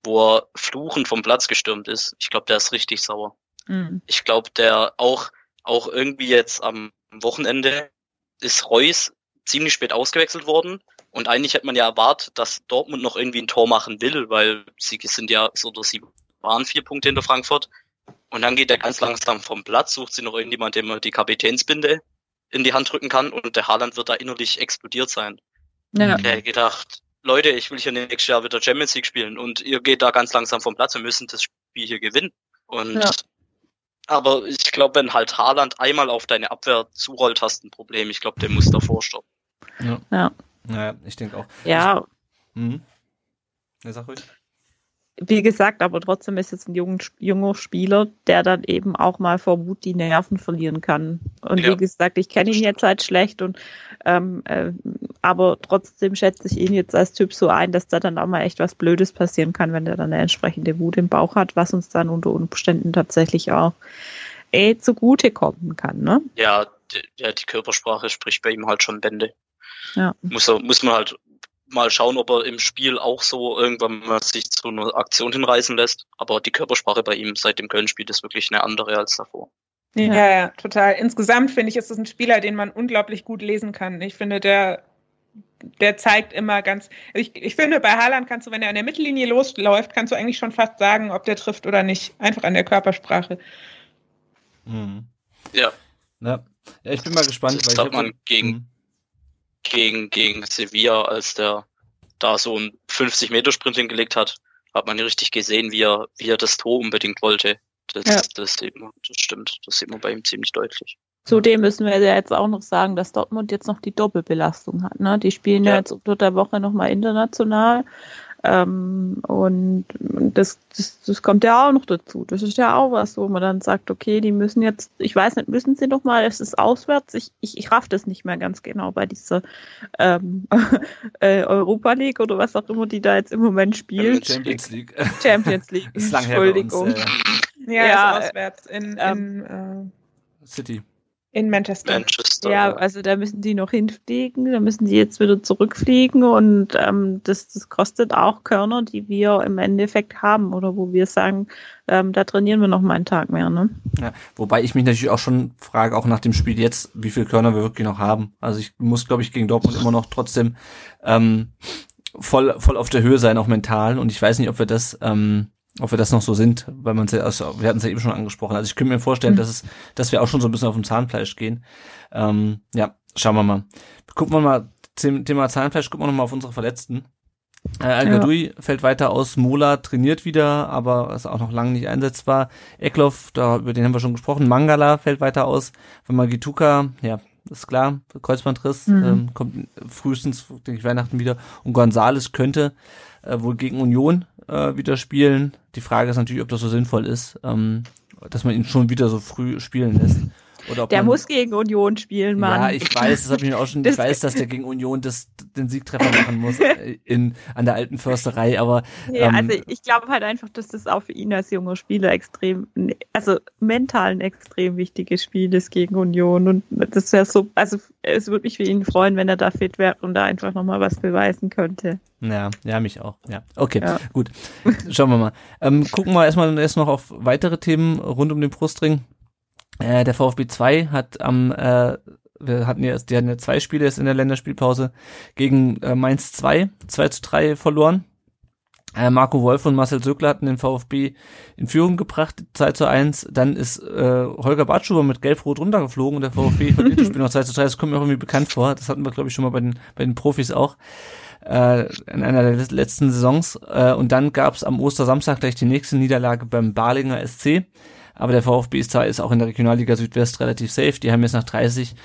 D: wo er fluchend vom Platz gestürmt ist, ich glaube, der ist richtig sauer. Mhm. Ich glaube, der auch, auch irgendwie jetzt am Wochenende ist Reus ziemlich spät ausgewechselt worden. Und eigentlich hätte man ja erwartet, dass Dortmund noch irgendwie ein Tor machen will, weil sie sind ja so oder sie waren vier Punkte hinter Frankfurt. Und dann geht er ganz langsam vom Platz, sucht sie noch irgendjemand, dem er die Kapitänsbinde in die Hand drücken kann und der Haaland wird da innerlich explodiert sein. Ja. Er hat gedacht, Leute, ich will hier nächstes Jahr wieder Champions League spielen und ihr geht da ganz langsam vom Platz, wir müssen das Spiel hier gewinnen. Und ja. aber ich glaube, wenn halt Haaland einmal auf deine Abwehr zurollt, hast du ein Problem. Ich glaube, der muss davor stoppen.
B: Ja. Ja, ja ich denke auch.
A: Ja.
B: Ich, mhm. Ja, sag ruhig
A: wie gesagt, aber trotzdem ist es ein jung, junger Spieler, der dann eben auch mal vor Wut die Nerven verlieren kann. Und ja. wie gesagt, ich kenne ihn jetzt halt schlecht und ähm, äh, aber trotzdem schätze ich ihn jetzt als Typ so ein, dass da dann auch mal echt was Blödes passieren kann, wenn der dann eine entsprechende Wut im Bauch hat, was uns dann unter Umständen tatsächlich auch eh zugute kommen kann. Ne?
D: Ja, die, ja, die Körpersprache spricht bei ihm halt schon Bände. Ja. Muss, er, muss man halt mal schauen, ob er im Spiel auch so irgendwann mal sich zu einer Aktion hinreißen lässt. Aber die Körpersprache bei ihm seit dem Köln-Spiel ist wirklich eine andere als davor.
C: Ja, ja, ja total. Insgesamt finde ich, ist es ein Spieler, den man unglaublich gut lesen kann. Ich finde, der, der zeigt immer ganz. Ich, ich finde, bei Haaland kannst du, wenn er an der Mittellinie losläuft, kannst du eigentlich schon fast sagen, ob der trifft oder nicht. Einfach an der Körpersprache.
D: Mhm. Ja.
B: ja. Ja, ich bin mal gespannt.
D: Das weil hat man gegen, mhm gegen, gegen Sevilla, als der da so einen 50-Meter-Sprint hingelegt hat, hat man richtig gesehen, wie er, wie er das Tor unbedingt wollte. Das, ja. das, sieht man, das stimmt, das sieht man bei ihm ziemlich deutlich.
A: Zudem müssen wir ja jetzt auch noch sagen, dass Dortmund jetzt noch die Doppelbelastung hat. Ne? Die spielen ja, ja jetzt unter der Woche nochmal international. Ähm, und das, das, das kommt ja auch noch dazu. Das ist ja auch was, wo man dann sagt, okay, die müssen jetzt, ich weiß nicht, müssen sie noch mal, es ist auswärts. Ich, ich, ich raff das nicht mehr ganz genau bei dieser ähm, äh, Europa League oder was auch immer, die da jetzt im Moment spielt.
B: Champions League.
A: Champions League.
B: ist lang Entschuldigung. Uns,
C: äh, ja, ja, ist auswärts in, in
B: ähm, äh, City.
C: In Manchester.
A: Manchester. Ja, also da müssen die noch hinfliegen, da müssen die jetzt wieder zurückfliegen und ähm, das, das kostet auch Körner, die wir im Endeffekt haben oder wo wir sagen, ähm, da trainieren wir noch mal einen Tag mehr. Ne?
B: Ja, wobei ich mich natürlich auch schon frage, auch nach dem Spiel jetzt, wie viel Körner wir wirklich noch haben. Also ich muss, glaube ich, gegen Dortmund immer noch trotzdem ähm, voll, voll auf der Höhe sein, auch mental. Und ich weiß nicht, ob wir das ähm, ob wir das noch so sind, weil man ja, also wir hatten es ja eben schon angesprochen. Also ich könnte mir vorstellen, mhm. dass es, dass wir auch schon so ein bisschen auf dem Zahnfleisch gehen. Ähm, ja, schauen wir mal. Gucken wir mal, Thema Zahnfleisch, gucken wir noch mal auf unsere Verletzten. Äh, Al-Gadoui ja. fällt weiter aus, Mola trainiert wieder, aber ist auch noch lange nicht einsetzbar. Eklov, da, über den haben wir schon gesprochen, Mangala fällt weiter aus, Magituka, ja, ist klar, Kreuzbandriss, mhm. ähm, kommt frühestens, denke ich, Weihnachten wieder. Und Gonzales könnte äh, wohl gegen Union äh, wieder spielen. Die Frage ist natürlich, ob das so sinnvoll ist, ähm, dass man ihn schon wieder so früh spielen lässt.
A: Der man, muss gegen Union spielen, Mann.
B: Ja, ich weiß, das habe ich mir auch schon, ich weiß, dass der gegen Union das, den Siegtreffer machen muss äh, in, an der alten Försterei, aber.
A: Ja, ähm, also ich glaube halt einfach, dass das auch für ihn als junger Spieler extrem, also mental ein extrem wichtiges Spiel ist gegen Union und das wäre so, also es würde mich für ihn freuen, wenn er da fit wäre und da einfach nochmal was beweisen könnte.
B: Ja, ja, mich auch. Ja, okay, ja. gut. Schauen wir mal. Ähm, gucken wir erstmal erst noch auf weitere Themen rund um den Brustring. Äh, der VfB 2 hat am, äh, wir hatten ja, die hatten ja zwei Spiele jetzt in der Länderspielpause gegen äh, Mainz 2, 2 zu 3 verloren. Äh, Marco Wolf und Marcel Söckler hatten den VfB in Führung gebracht, 2 zu 1. Dann ist äh, Holger Bartschuber mit Gelb-Rot runtergeflogen und der VfB verliert das Spiel noch 2 zu 3. Das kommt mir auch irgendwie bekannt vor. Das hatten wir, glaube ich, schon mal bei den, bei den Profis auch äh, in einer der letzten Saisons. Äh, und dann gab es am Ostersamstag gleich die nächste Niederlage beim Balinger SC. Aber der VfB ist, ist auch in der Regionalliga Südwest relativ safe. Die haben jetzt nach 30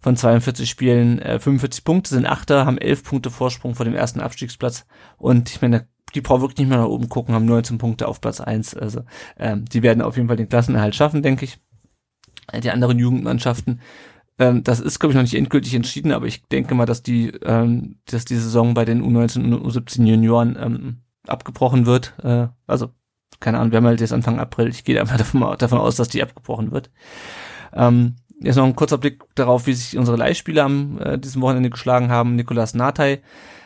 B: von 42 Spielen äh, 45 Punkte, sind Achter, haben 11 Punkte Vorsprung vor dem ersten Abstiegsplatz. Und ich meine, die brauchen wirklich nicht mehr nach oben gucken, haben 19 Punkte auf Platz 1. Also ähm, die werden auf jeden Fall den Klassenerhalt schaffen, denke ich. Äh, die anderen Jugendmannschaften, ähm, das ist, glaube ich, noch nicht endgültig entschieden, aber ich denke mal, dass die, ähm, dass die Saison bei den U19 und U17 Junioren ähm, abgebrochen wird. Äh, also keine Ahnung, wir haben halt jetzt Anfang April. Ich gehe einfach davon, davon aus, dass die abgebrochen wird. Ähm, jetzt noch ein kurzer Blick darauf, wie sich unsere Leihspieler am äh, diesem Wochenende geschlagen haben. Nikolas Natay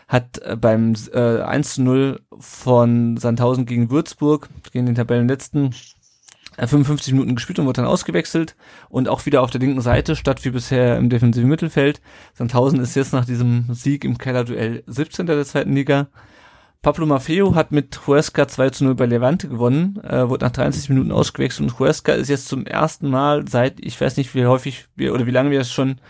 B: hat äh, beim äh, 1 zu 0 von Sandhausen gegen Würzburg, gegen den Tabellenletzten, 55 äh, Minuten gespielt und wurde dann ausgewechselt und auch wieder auf der linken Seite statt wie bisher im defensiven Mittelfeld. Sandhausen ist jetzt nach diesem Sieg im Kellerduell 17. der zweiten Liga. Pablo Maffeo hat mit Huesca 2 zu 0 bei Levante gewonnen, äh, wurde nach 30 Minuten ausgewechselt und Huesca ist jetzt zum ersten Mal seit, ich weiß nicht, wie häufig wir oder wie lange wir es schon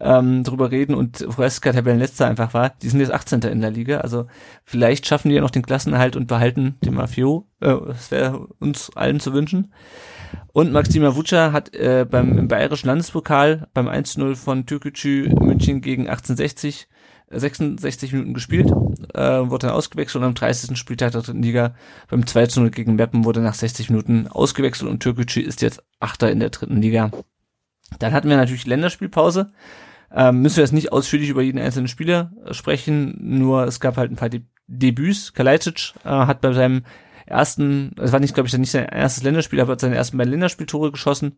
B: ähm, drüber reden und Huesca Tabellenletzter einfach war. Die sind jetzt 18. in der Liga, also vielleicht schaffen die ja noch den Klassenerhalt und behalten den Maffeo. Äh, das wäre uns allen zu wünschen. Und Maxima Vuca hat äh, beim im bayerischen Landespokal beim 1-0 von Türkgücü München gegen 1860 66 Minuten gespielt, äh, wurde dann ausgewechselt und am 30. Spieltag der dritten Liga beim 2 zu 0 gegen Meppen wurde nach 60 Minuten ausgewechselt und Türkgücü ist jetzt Achter in der dritten Liga. Dann hatten wir natürlich Länderspielpause. Ähm, müssen wir jetzt nicht ausführlich über jeden einzelnen Spieler sprechen, nur es gab halt ein paar De Debüts. Kalajdzic äh, hat bei seinem ersten, es war nicht, glaube ich, nicht sein erstes Länderspiel, aber hat seine ersten beiden Länderspieltore geschossen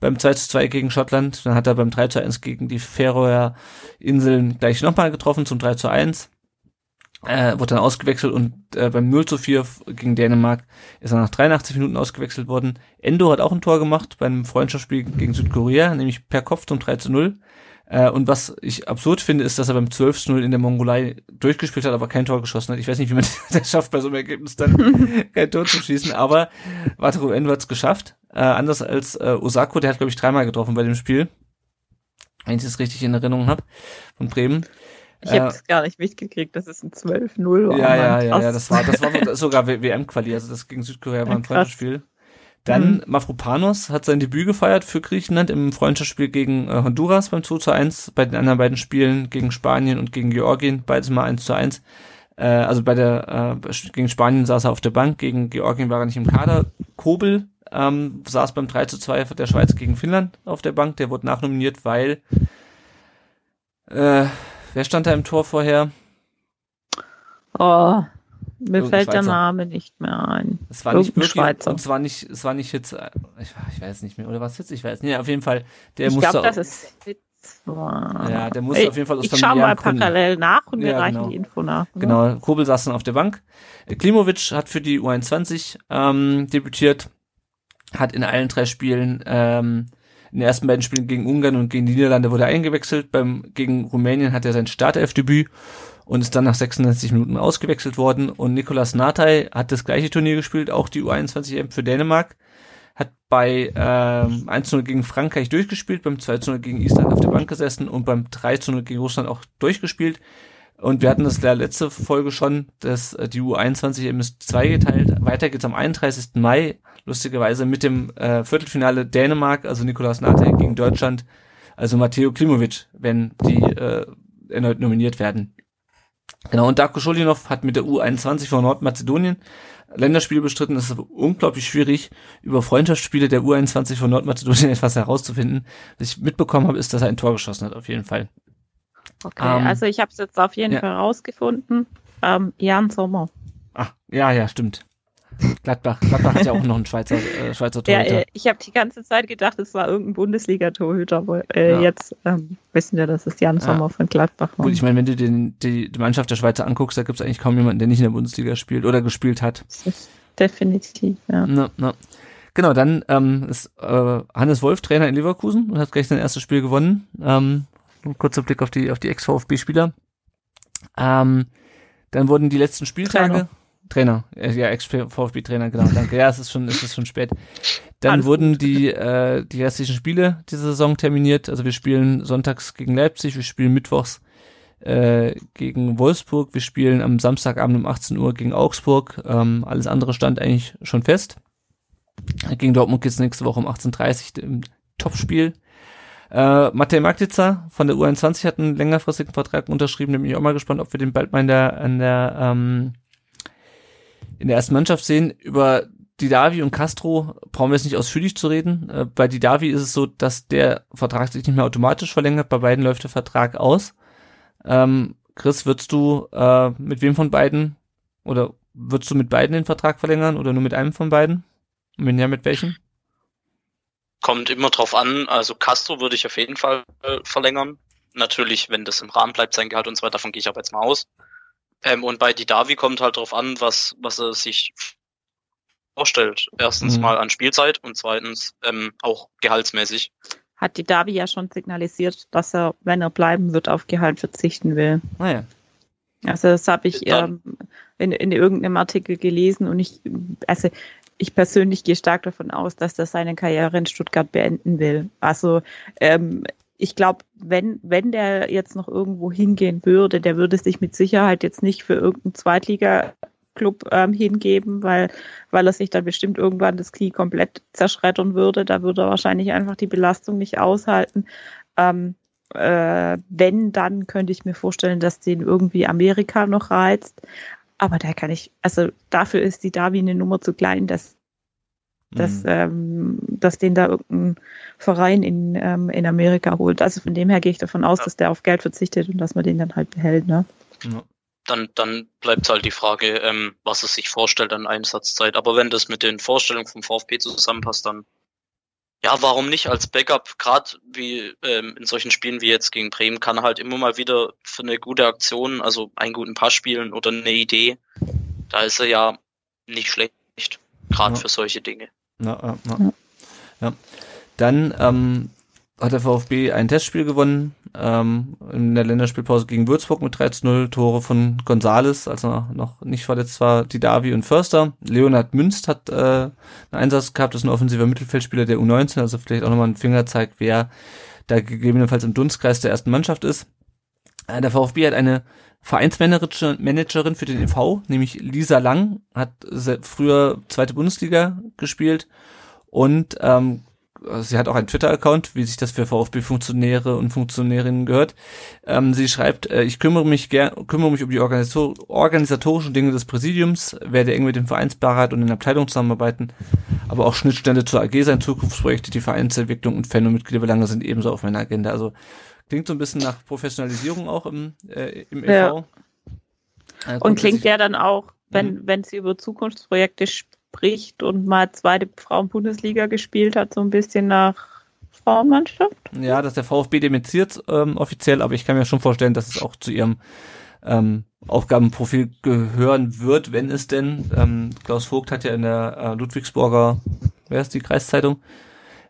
B: beim 2 zu 2 gegen Schottland. Dann hat er beim 3 zu 1 gegen die Färöer Inseln gleich nochmal getroffen zum 3 zu 1. Äh, wurde dann ausgewechselt und äh, beim 0 zu 4 gegen Dänemark ist er nach 83 Minuten ausgewechselt worden. Endo hat auch ein Tor gemacht beim Freundschaftsspiel gegen Südkorea, nämlich per Kopf zum 3 zu 0. Äh, und was ich absurd finde, ist, dass er beim 12 0 in der Mongolei durchgespielt hat, aber kein Tor geschossen hat. Ich weiß nicht, wie man das schafft, bei so einem Ergebnis dann kein Tor zu schießen, aber Wataru Endo hat es geschafft. Äh, anders als äh, Osako, der hat, glaube ich, dreimal getroffen bei dem Spiel. Wenn ich das richtig in Erinnerung habe, von Bremen.
A: Ich habe es äh, gar nicht mitgekriegt, dass es ein 12-0 war.
B: Ja, ja, ja, ja, das war, das war sogar WM-Quali, also das gegen Südkorea war ein Freundschaftsspiel. Dann mhm. Mafropanos hat sein Debüt gefeiert für Griechenland im Freundschaftsspiel gegen äh, Honduras beim 2 zu 1, bei den anderen beiden Spielen gegen Spanien und gegen Georgien, beides mal 1 zu 1. Äh, also bei der äh, gegen Spanien saß er auf der Bank, gegen Georgien war er nicht im Kader. Kobel ähm, saß beim 3 zu 2 der Schweiz gegen Finnland auf der Bank, der wurde nachnominiert, weil äh, wer stand da imTor vorher?
A: Oh, mir fällt der Name nicht mehr ein.
B: Es war nicht wirklich, Schweizer. Und es war nicht, es war nicht jetzt, ich, ich weiß nicht mehr, oder was jetzt, ich weiß nicht, auf jeden Fall, der
A: ich
B: musste.
A: Ich glaube, das ist war.
B: Ja, der musste Ey, auf jeden Fall aus
A: Ich schau mal parallel nach und wir ja, reichen
B: genau.
A: die Info nach.
B: Ne? Genau, Kobel saß dann auf der Bank. Klimovic hat für die U21 ähm, debütiert, hat in allen drei Spielen ähm, in den ersten beiden Spielen gegen Ungarn und gegen die Niederlande wurde er eingewechselt. Beim gegen Rumänien hat er sein Startelfdebüt und ist dann nach 96 Minuten ausgewechselt worden. Und Nicolas Natay hat das gleiche Turnier gespielt, auch die U21 EM für Dänemark. Hat bei ähm, 1-0 gegen Frankreich durchgespielt, beim 2-0 gegen Island auf der Bank gesessen und beim 3-0 gegen Russland auch durchgespielt. Und wir hatten das der letzte Folge schon, dass äh, die U21 eben ist zweigeteilt. Weiter geht's am 31. Mai, lustigerweise mit dem äh, Viertelfinale Dänemark, also Nikolaus Nate gegen Deutschland, also Matteo Klimovic, wenn die äh, erneut nominiert werden. Genau, und Darko Schulinov hat mit der U21 von Nordmazedonien Länderspiel bestritten. Es ist unglaublich schwierig, über Freundschaftsspiele der U21 von Nordmazedonien etwas herauszufinden. Was ich mitbekommen habe, ist, dass er ein Tor geschossen hat, auf jeden Fall.
A: Okay,
B: Ähm,
A: also ich habe es jetzt auf jeden
B: ja.
A: Fall rausgefunden. Ähm, Jan Sommer.
B: Ah, ja, ja, stimmt. Gladbach. Gladbach hat ja auch noch einen Schweizer, äh, Schweizer
A: Ja,
B: Torhüter.
A: äh, ich habe die ganze Zeit gedacht, es war irgendein Bundesliga-Torhüter, aber äh,
B: Ja.
A: jetzt ähm, wissen wir, dass es Jan Sommer von Gladbach war.
B: Gut, ich meine, wenn du den, die, die Mannschaft der Schweizer anguckst, da gibt es eigentlich kaum jemanden, der nicht in der Bundesliga spielt oder gespielt hat.
A: Definitiv, ja.
B: Na, na. Genau, dann ähm, ist äh, Hannes Wolf Trainer in Leverkusen und hat gleich sein erstes Spiel gewonnen. Ähm, ein kurzer Blick auf die auf die Ex-VfB-Spieler. Ähm, dann wurden die letzten Spieltage Trainer, äh, ja Ex-VfB-Trainer, genau, danke. Ja, es ist schon es ist schon spät. Dann
A: Alles
B: wurden die äh, die restlichen Spiele dieser Saison terminiert. Also wir spielen sonntags gegen Leipzig, wir spielen mittwochs äh, gegen Wolfsburg, wir spielen am Samstagabend um 18 Uhr gegen Augsburg. Ähm, alles andere stand eigentlich schon fest. Gegen Dortmund geht's nächste Woche um 18.30 Uhr im Topspiel. Äh, Matej Magdica von der U21 hat einen längerfristigen Vertrag unterschrieben. Da bin ich auch mal gespannt, ob wir den bald mal in der, in der, ähm, in der ersten Mannschaft sehen. Über Didavi und Castro brauchen wir jetzt nicht ausführlich zu reden. Äh, bei Didavi ist es so, dass der Vertrag sich nicht mehr automatisch verlängert. Bei beiden läuft der Vertrag aus. Ähm, Chris, würdest du äh, mit wem von beiden oder würdest du mit beiden den Vertrag verlängern oder nur mit einem von beiden? Und wenn ja, mit welchem?
D: Kommt immer drauf an. Also Castro würde ich auf jeden Fall äh, verlängern. Natürlich, wenn das im Rahmen bleibt, sein Gehalt und so weiter, davon gehe ich aber jetzt mal aus. Ähm, und bei Didavi kommt halt drauf an, was, was er sich vorstellt. Erstens
B: Mhm.
D: mal an Spielzeit und zweitens ähm, auch gehaltsmäßig.
A: Hat die Davi ja schon signalisiert, dass er, wenn er bleiben wird, auf Gehalt verzichten will.
B: Naja.
A: Also das habe ich ähm, in, in irgendeinem Artikel gelesen und ich, also ich persönlich gehe stark davon aus, dass er seine Karriere in Stuttgart beenden will. Also ähm, ich glaube, wenn, wenn der jetzt noch irgendwo hingehen würde, der würde sich mit Sicherheit jetzt nicht für irgendeinen Zweitliga-Club ähm, hingeben, weil, weil er sich dann bestimmt irgendwann das Knie komplett zerschreddern würde. Da würde er wahrscheinlich einfach die Belastung nicht aushalten. Ähm, äh, wenn, dann könnte ich mir vorstellen, dass den irgendwie Amerika noch reizt. Aber da kann ich, also dafür ist die Davi eine Nummer zu klein, dass, dass,
B: Mhm.
A: ähm, dass den da irgendein Verein in, ähm, in Amerika holt. Also von dem her gehe ich davon aus,
D: Ja.
A: dass der auf Geld verzichtet und dass man den dann halt behält, ne?
B: Ja.
D: Dann, dann bleibt halt die Frage, ähm, was er sich vorstellt an Einsatzzeit. Aber wenn das mit den Vorstellungen vom VfB zusammenpasst, dann ja, warum nicht als Backup? Gerade wie ähm, in solchen Spielen wie jetzt gegen Bremen kann er halt immer mal wieder für eine gute Aktion, also einen guten Pass spielen oder eine Idee. Da ist er ja nicht schlecht, gerade
B: Ja.
D: für solche Dinge.
B: Ja, ja, ja. Dann ähm, hat der VfB ein Testspiel gewonnen ähm, in der Länderspielpause gegen Würzburg mit 3 zu 0 Tore von Gonzales, als er noch nicht verletzt war, Didavi und Förster. Leonhard Münst hat äh, einen Einsatz gehabt, ist ein offensiver Mittelfeldspieler der U19, also vielleicht auch nochmal ein Fingerzeig, wer da gegebenenfalls im Dunstkreis der ersten Mannschaft ist. Äh, der VfB hat eine Vereinsmanagerin für den e.V., nämlich Lisa Lang, hat früher zweite Bundesliga gespielt und ähm, sie hat auch einen Twitter-Account, wie sich das für VfB-Funktionäre und Funktionärinnen gehört. Ähm, sie schreibt, äh, ich kümmere mich gern, kümmere mich um die Organisator organisatorischen Dinge des Präsidiums, werde eng mit dem Vereinsbeirat und den Abteilungen zusammenarbeiten, aber auch Schnittstelle zur AG sein, Zukunftsprojekte, die Vereinsentwicklung und Fan- und Mitgliederbelange sind ebenso auf meiner Agenda. Also klingt so ein bisschen nach Professionalisierung auch im, äh, im
A: Ja.
B: e.V. Äh,
A: Und klingt ja dann auch, wenn, wenn sie über Zukunftsprojekte spricht und mal zweite Frauen-Bundesliga gespielt hat, so ein bisschen nach Frauenmannschaft?
B: Ja, dass der VfB dementiert ähm, offiziell, aber ich kann mir schon vorstellen, dass es auch zu ihrem ähm, Aufgabenprofil gehören wird, wenn es denn. Ähm, Klaus Vogt hat ja in der äh, Ludwigsburger, wer ist die Kreiszeitung,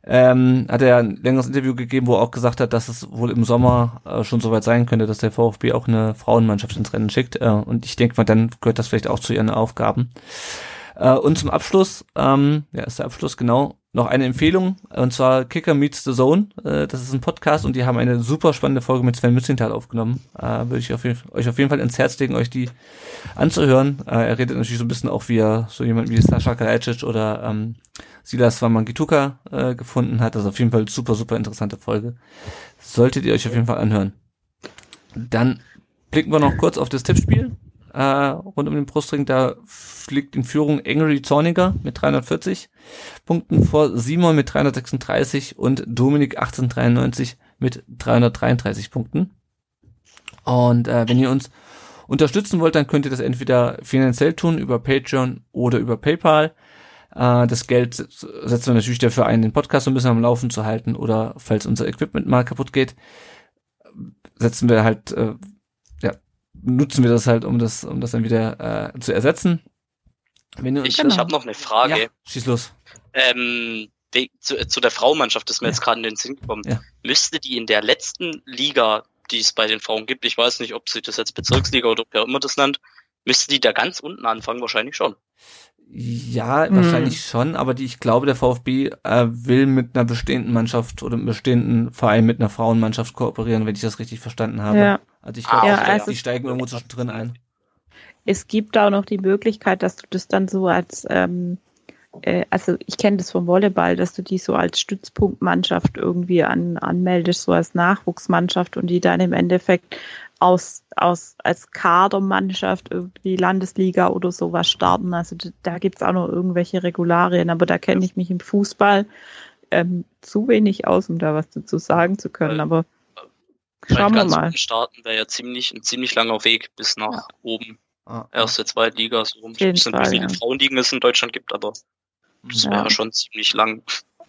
B: ähm, hat er ein längeres Interview gegeben, wo er auch gesagt hat, dass es wohl im Sommer äh, schon soweit sein könnte, dass der VfB auch eine Frauenmannschaft ins Rennen schickt. Äh, und ich denke mal, dann gehört das vielleicht auch zu ihren Aufgaben. Äh, und zum Abschluss, ähm, ja, ist der Abschluss genau, noch eine Empfehlung, und zwar Kicker Meets the Zone. Äh, das ist ein Podcast und die haben eine super spannende Folge mit Sven Mützenthal aufgenommen. Äh, Würde ich auf jeden, euch auf jeden Fall ins Herz legen, euch die anzuhören. Äh, er redet natürlich so ein bisschen auch, wie er so jemand wie Sascha Kalajdzic oder ähm, Silas Wamangituka äh, gefunden hat. Das ist auf jeden Fall super, super interessante Folge. Solltet ihr euch auf jeden Fall anhören. Dann blicken wir noch kurz auf das Tippspiel äh, rund um den Brustring. Da fliegt in Führung Angry Zorniger mit 340 Punkten vor Simon mit 336 und Dominik 1893 mit 333 Punkten. Und äh, wenn ihr uns unterstützen wollt, dann könnt ihr das entweder finanziell tun über Patreon oder über PayPal. Äh, das Geld setzen wir natürlich dafür ein, den Podcast so ein bisschen am Laufen zu halten oder falls unser Equipment mal kaputt geht, setzen wir halt äh, nutzen wir das halt, um das, um das dann wieder äh, zu ersetzen.
D: Wenn ich ich habe noch eine Frage. Ja,
B: schieß los.
D: Ähm, zu, zu der Frauenmannschaft ist mir ja. jetzt gerade in den Sinn gekommen. Ja. Müsste die in der letzten Liga, die es bei den Frauen gibt, ich weiß nicht, ob sie das jetzt Bezirksliga oder wer immer das nennt, müsste die da ganz unten anfangen? Wahrscheinlich schon.
B: Ja, mhm. wahrscheinlich schon, aber die, ich glaube, der VfB äh, will mit einer bestehenden Mannschaft oder einem bestehenden Verein mit einer Frauenmannschaft kooperieren, wenn ich das richtig verstanden habe. Ja. Also ich glaube, ja, also die steigen irgendwo zwischendrin ein.
A: Es gibt auch noch die Möglichkeit, dass du das dann so als, ähm, äh, also ich kenne das vom Volleyball, dass du die so als Stützpunktmannschaft irgendwie an, anmeldest, so als Nachwuchsmannschaft und die dann im Endeffekt aus, aus als Kadermannschaft irgendwie Landesliga oder sowas starten. Also da gibt's auch noch irgendwelche Regularien, aber da kenne ich mich im Fußball ähm, zu wenig aus, um da was dazu sagen zu können. Aber Schauen wir mal.
D: Starten wäre ja ziemlich, ein ziemlich langer Weg bis nach ja. oben. Ah, Erste, zweite Liga, so rum. Ich weiß nicht, wie viele ja. Frauenligen es in Deutschland gibt, aber das wäre ja. schon ziemlich lang.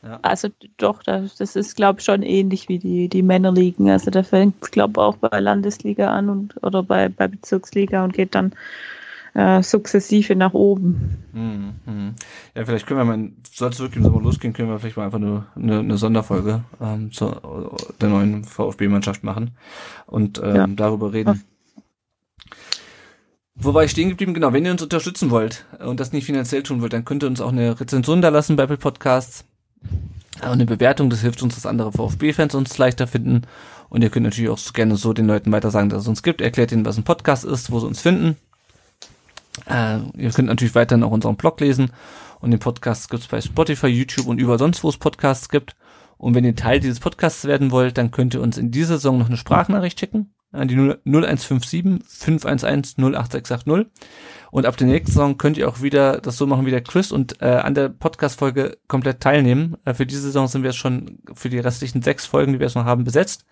A: Ja. Also doch, das, das ist, glaube ich, schon ähnlich wie die, die Männerligen. Also da fängt es, glaube ich, auch bei Landesliga an und oder bei, bei Bezirksliga und geht dann äh, sukzessive nach oben.
B: Mhm, mhm. Ja, vielleicht können wir mal, sollte es wirklich im Sommer losgehen, können wir vielleicht mal einfach nur eine, eine Sonderfolge ähm, zur der neuen VfB-Mannschaft machen und ähm, ja. darüber reden. Wo war ich stehen geblieben? Genau, wenn ihr uns unterstützen wollt und das nicht finanziell tun wollt, dann könnt ihr uns auch eine Rezension da lassen bei Apple Podcasts. Auch eine Bewertung, das hilft uns, dass andere VfB-Fans uns leichter finden. Und ihr könnt natürlich auch gerne so den Leuten weiter sagen, dass es uns gibt. Erklärt ihnen, was ein Podcast ist, wo sie uns finden. Äh, ihr könnt natürlich weiterhin auch unseren Blog lesen und den Podcast gibt's bei Spotify, YouTube und überall sonst, wo es Podcasts gibt. Und wenn ihr Teil dieses Podcasts werden wollt, dann könnt ihr uns in dieser Saison noch eine Sprachnachricht schicken an die 0157 511 08680. Und ab der nächsten Saison könnt ihr auch wieder das so machen wie der Chris und äh, an der Podcast-Folge komplett teilnehmen. Äh, für diese Saison sind wir jetzt schon für die restlichen sechs Folgen, die wir jetzt noch haben, besetzt.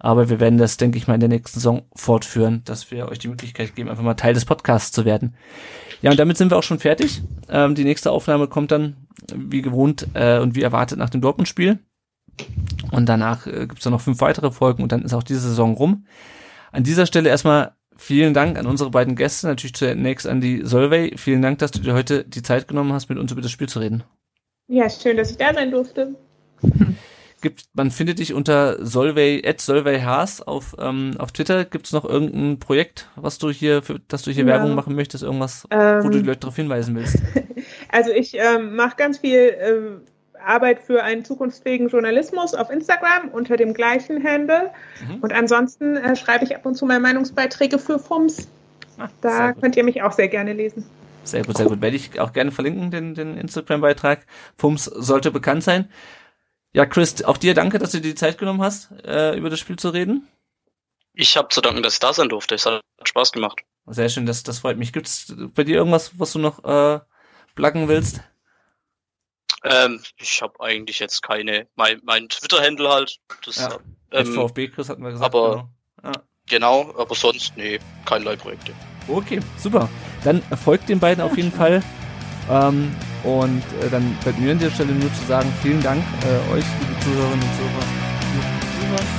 B: Aber wir werden das, denke ich mal, in der nächsten Saison fortführen, dass wir euch die Möglichkeit geben, einfach mal Teil des Podcasts zu werden. Ja, und damit sind wir auch schon fertig. Ähm, die nächste Aufnahme kommt dann, wie gewohnt äh, und wie erwartet, nach dem Dortmund-Spiel. Und danach äh, gibt es dann noch fünf weitere Folgen und dann ist auch diese Saison rum. An dieser Stelle erstmal vielen Dank an unsere beiden Gäste, natürlich zunächst an die Solvay. Vielen Dank, dass du dir heute die Zeit genommen hast, mit uns über das Spiel zu reden.
C: Ja, schön, dass ich da sein durfte.
B: Gibt, man findet dich unter Solvay, at Solvay Haas auf, ähm, auf Twitter. Gibt es noch irgendein Projekt, was du hier, für, dass du hier ja. Werbung machen möchtest? Irgendwas, ähm, wo du die Leute darauf hinweisen willst?
C: Also ich ähm, mache ganz viel ähm, Arbeit für einen zukunftsfähigen Journalismus auf Instagram unter dem gleichen Handle. Mhm. Und ansonsten äh, schreibe ich ab und zu mal Meinungsbeiträge für FUMS. Ah, da könnt ihr mich auch sehr gerne lesen.
B: Sehr gut, sehr gut. Werde ich auch gerne verlinken, den, den Instagram-Beitrag. FUMS sollte bekannt sein. Ja, Chris, auch dir danke, dass du dir die Zeit genommen hast, äh, über das Spiel zu reden.
D: Ich habe zu danken, dass ich da sein durfte. Es hat Spaß gemacht.
B: Sehr schön, das, das freut mich. Gibt es bei dir irgendwas, was du noch äh, pluggen willst?
D: Ähm, ich habe eigentlich jetzt keine, mein, mein Twitter-Handle halt. Das, ja,
B: ähm, VfB Chris hatten wir gesagt.
D: Aber genau. Ja. genau, aber sonst, nee, keinerlei Projekte.
B: Okay, super. Dann folgt den beiden auf jeden Fall. Ähm, und äh, dann bleibt mir an der Stelle nur zu sagen, vielen Dank äh, euch, liebe Zuhörerinnen und Zuhörer.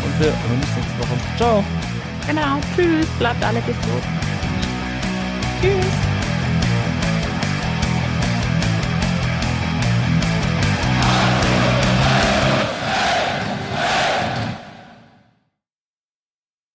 B: Und wir hören uns nächste Woche. Ciao.
A: Genau, tschüss, bleibt alle gesund. Tschüss.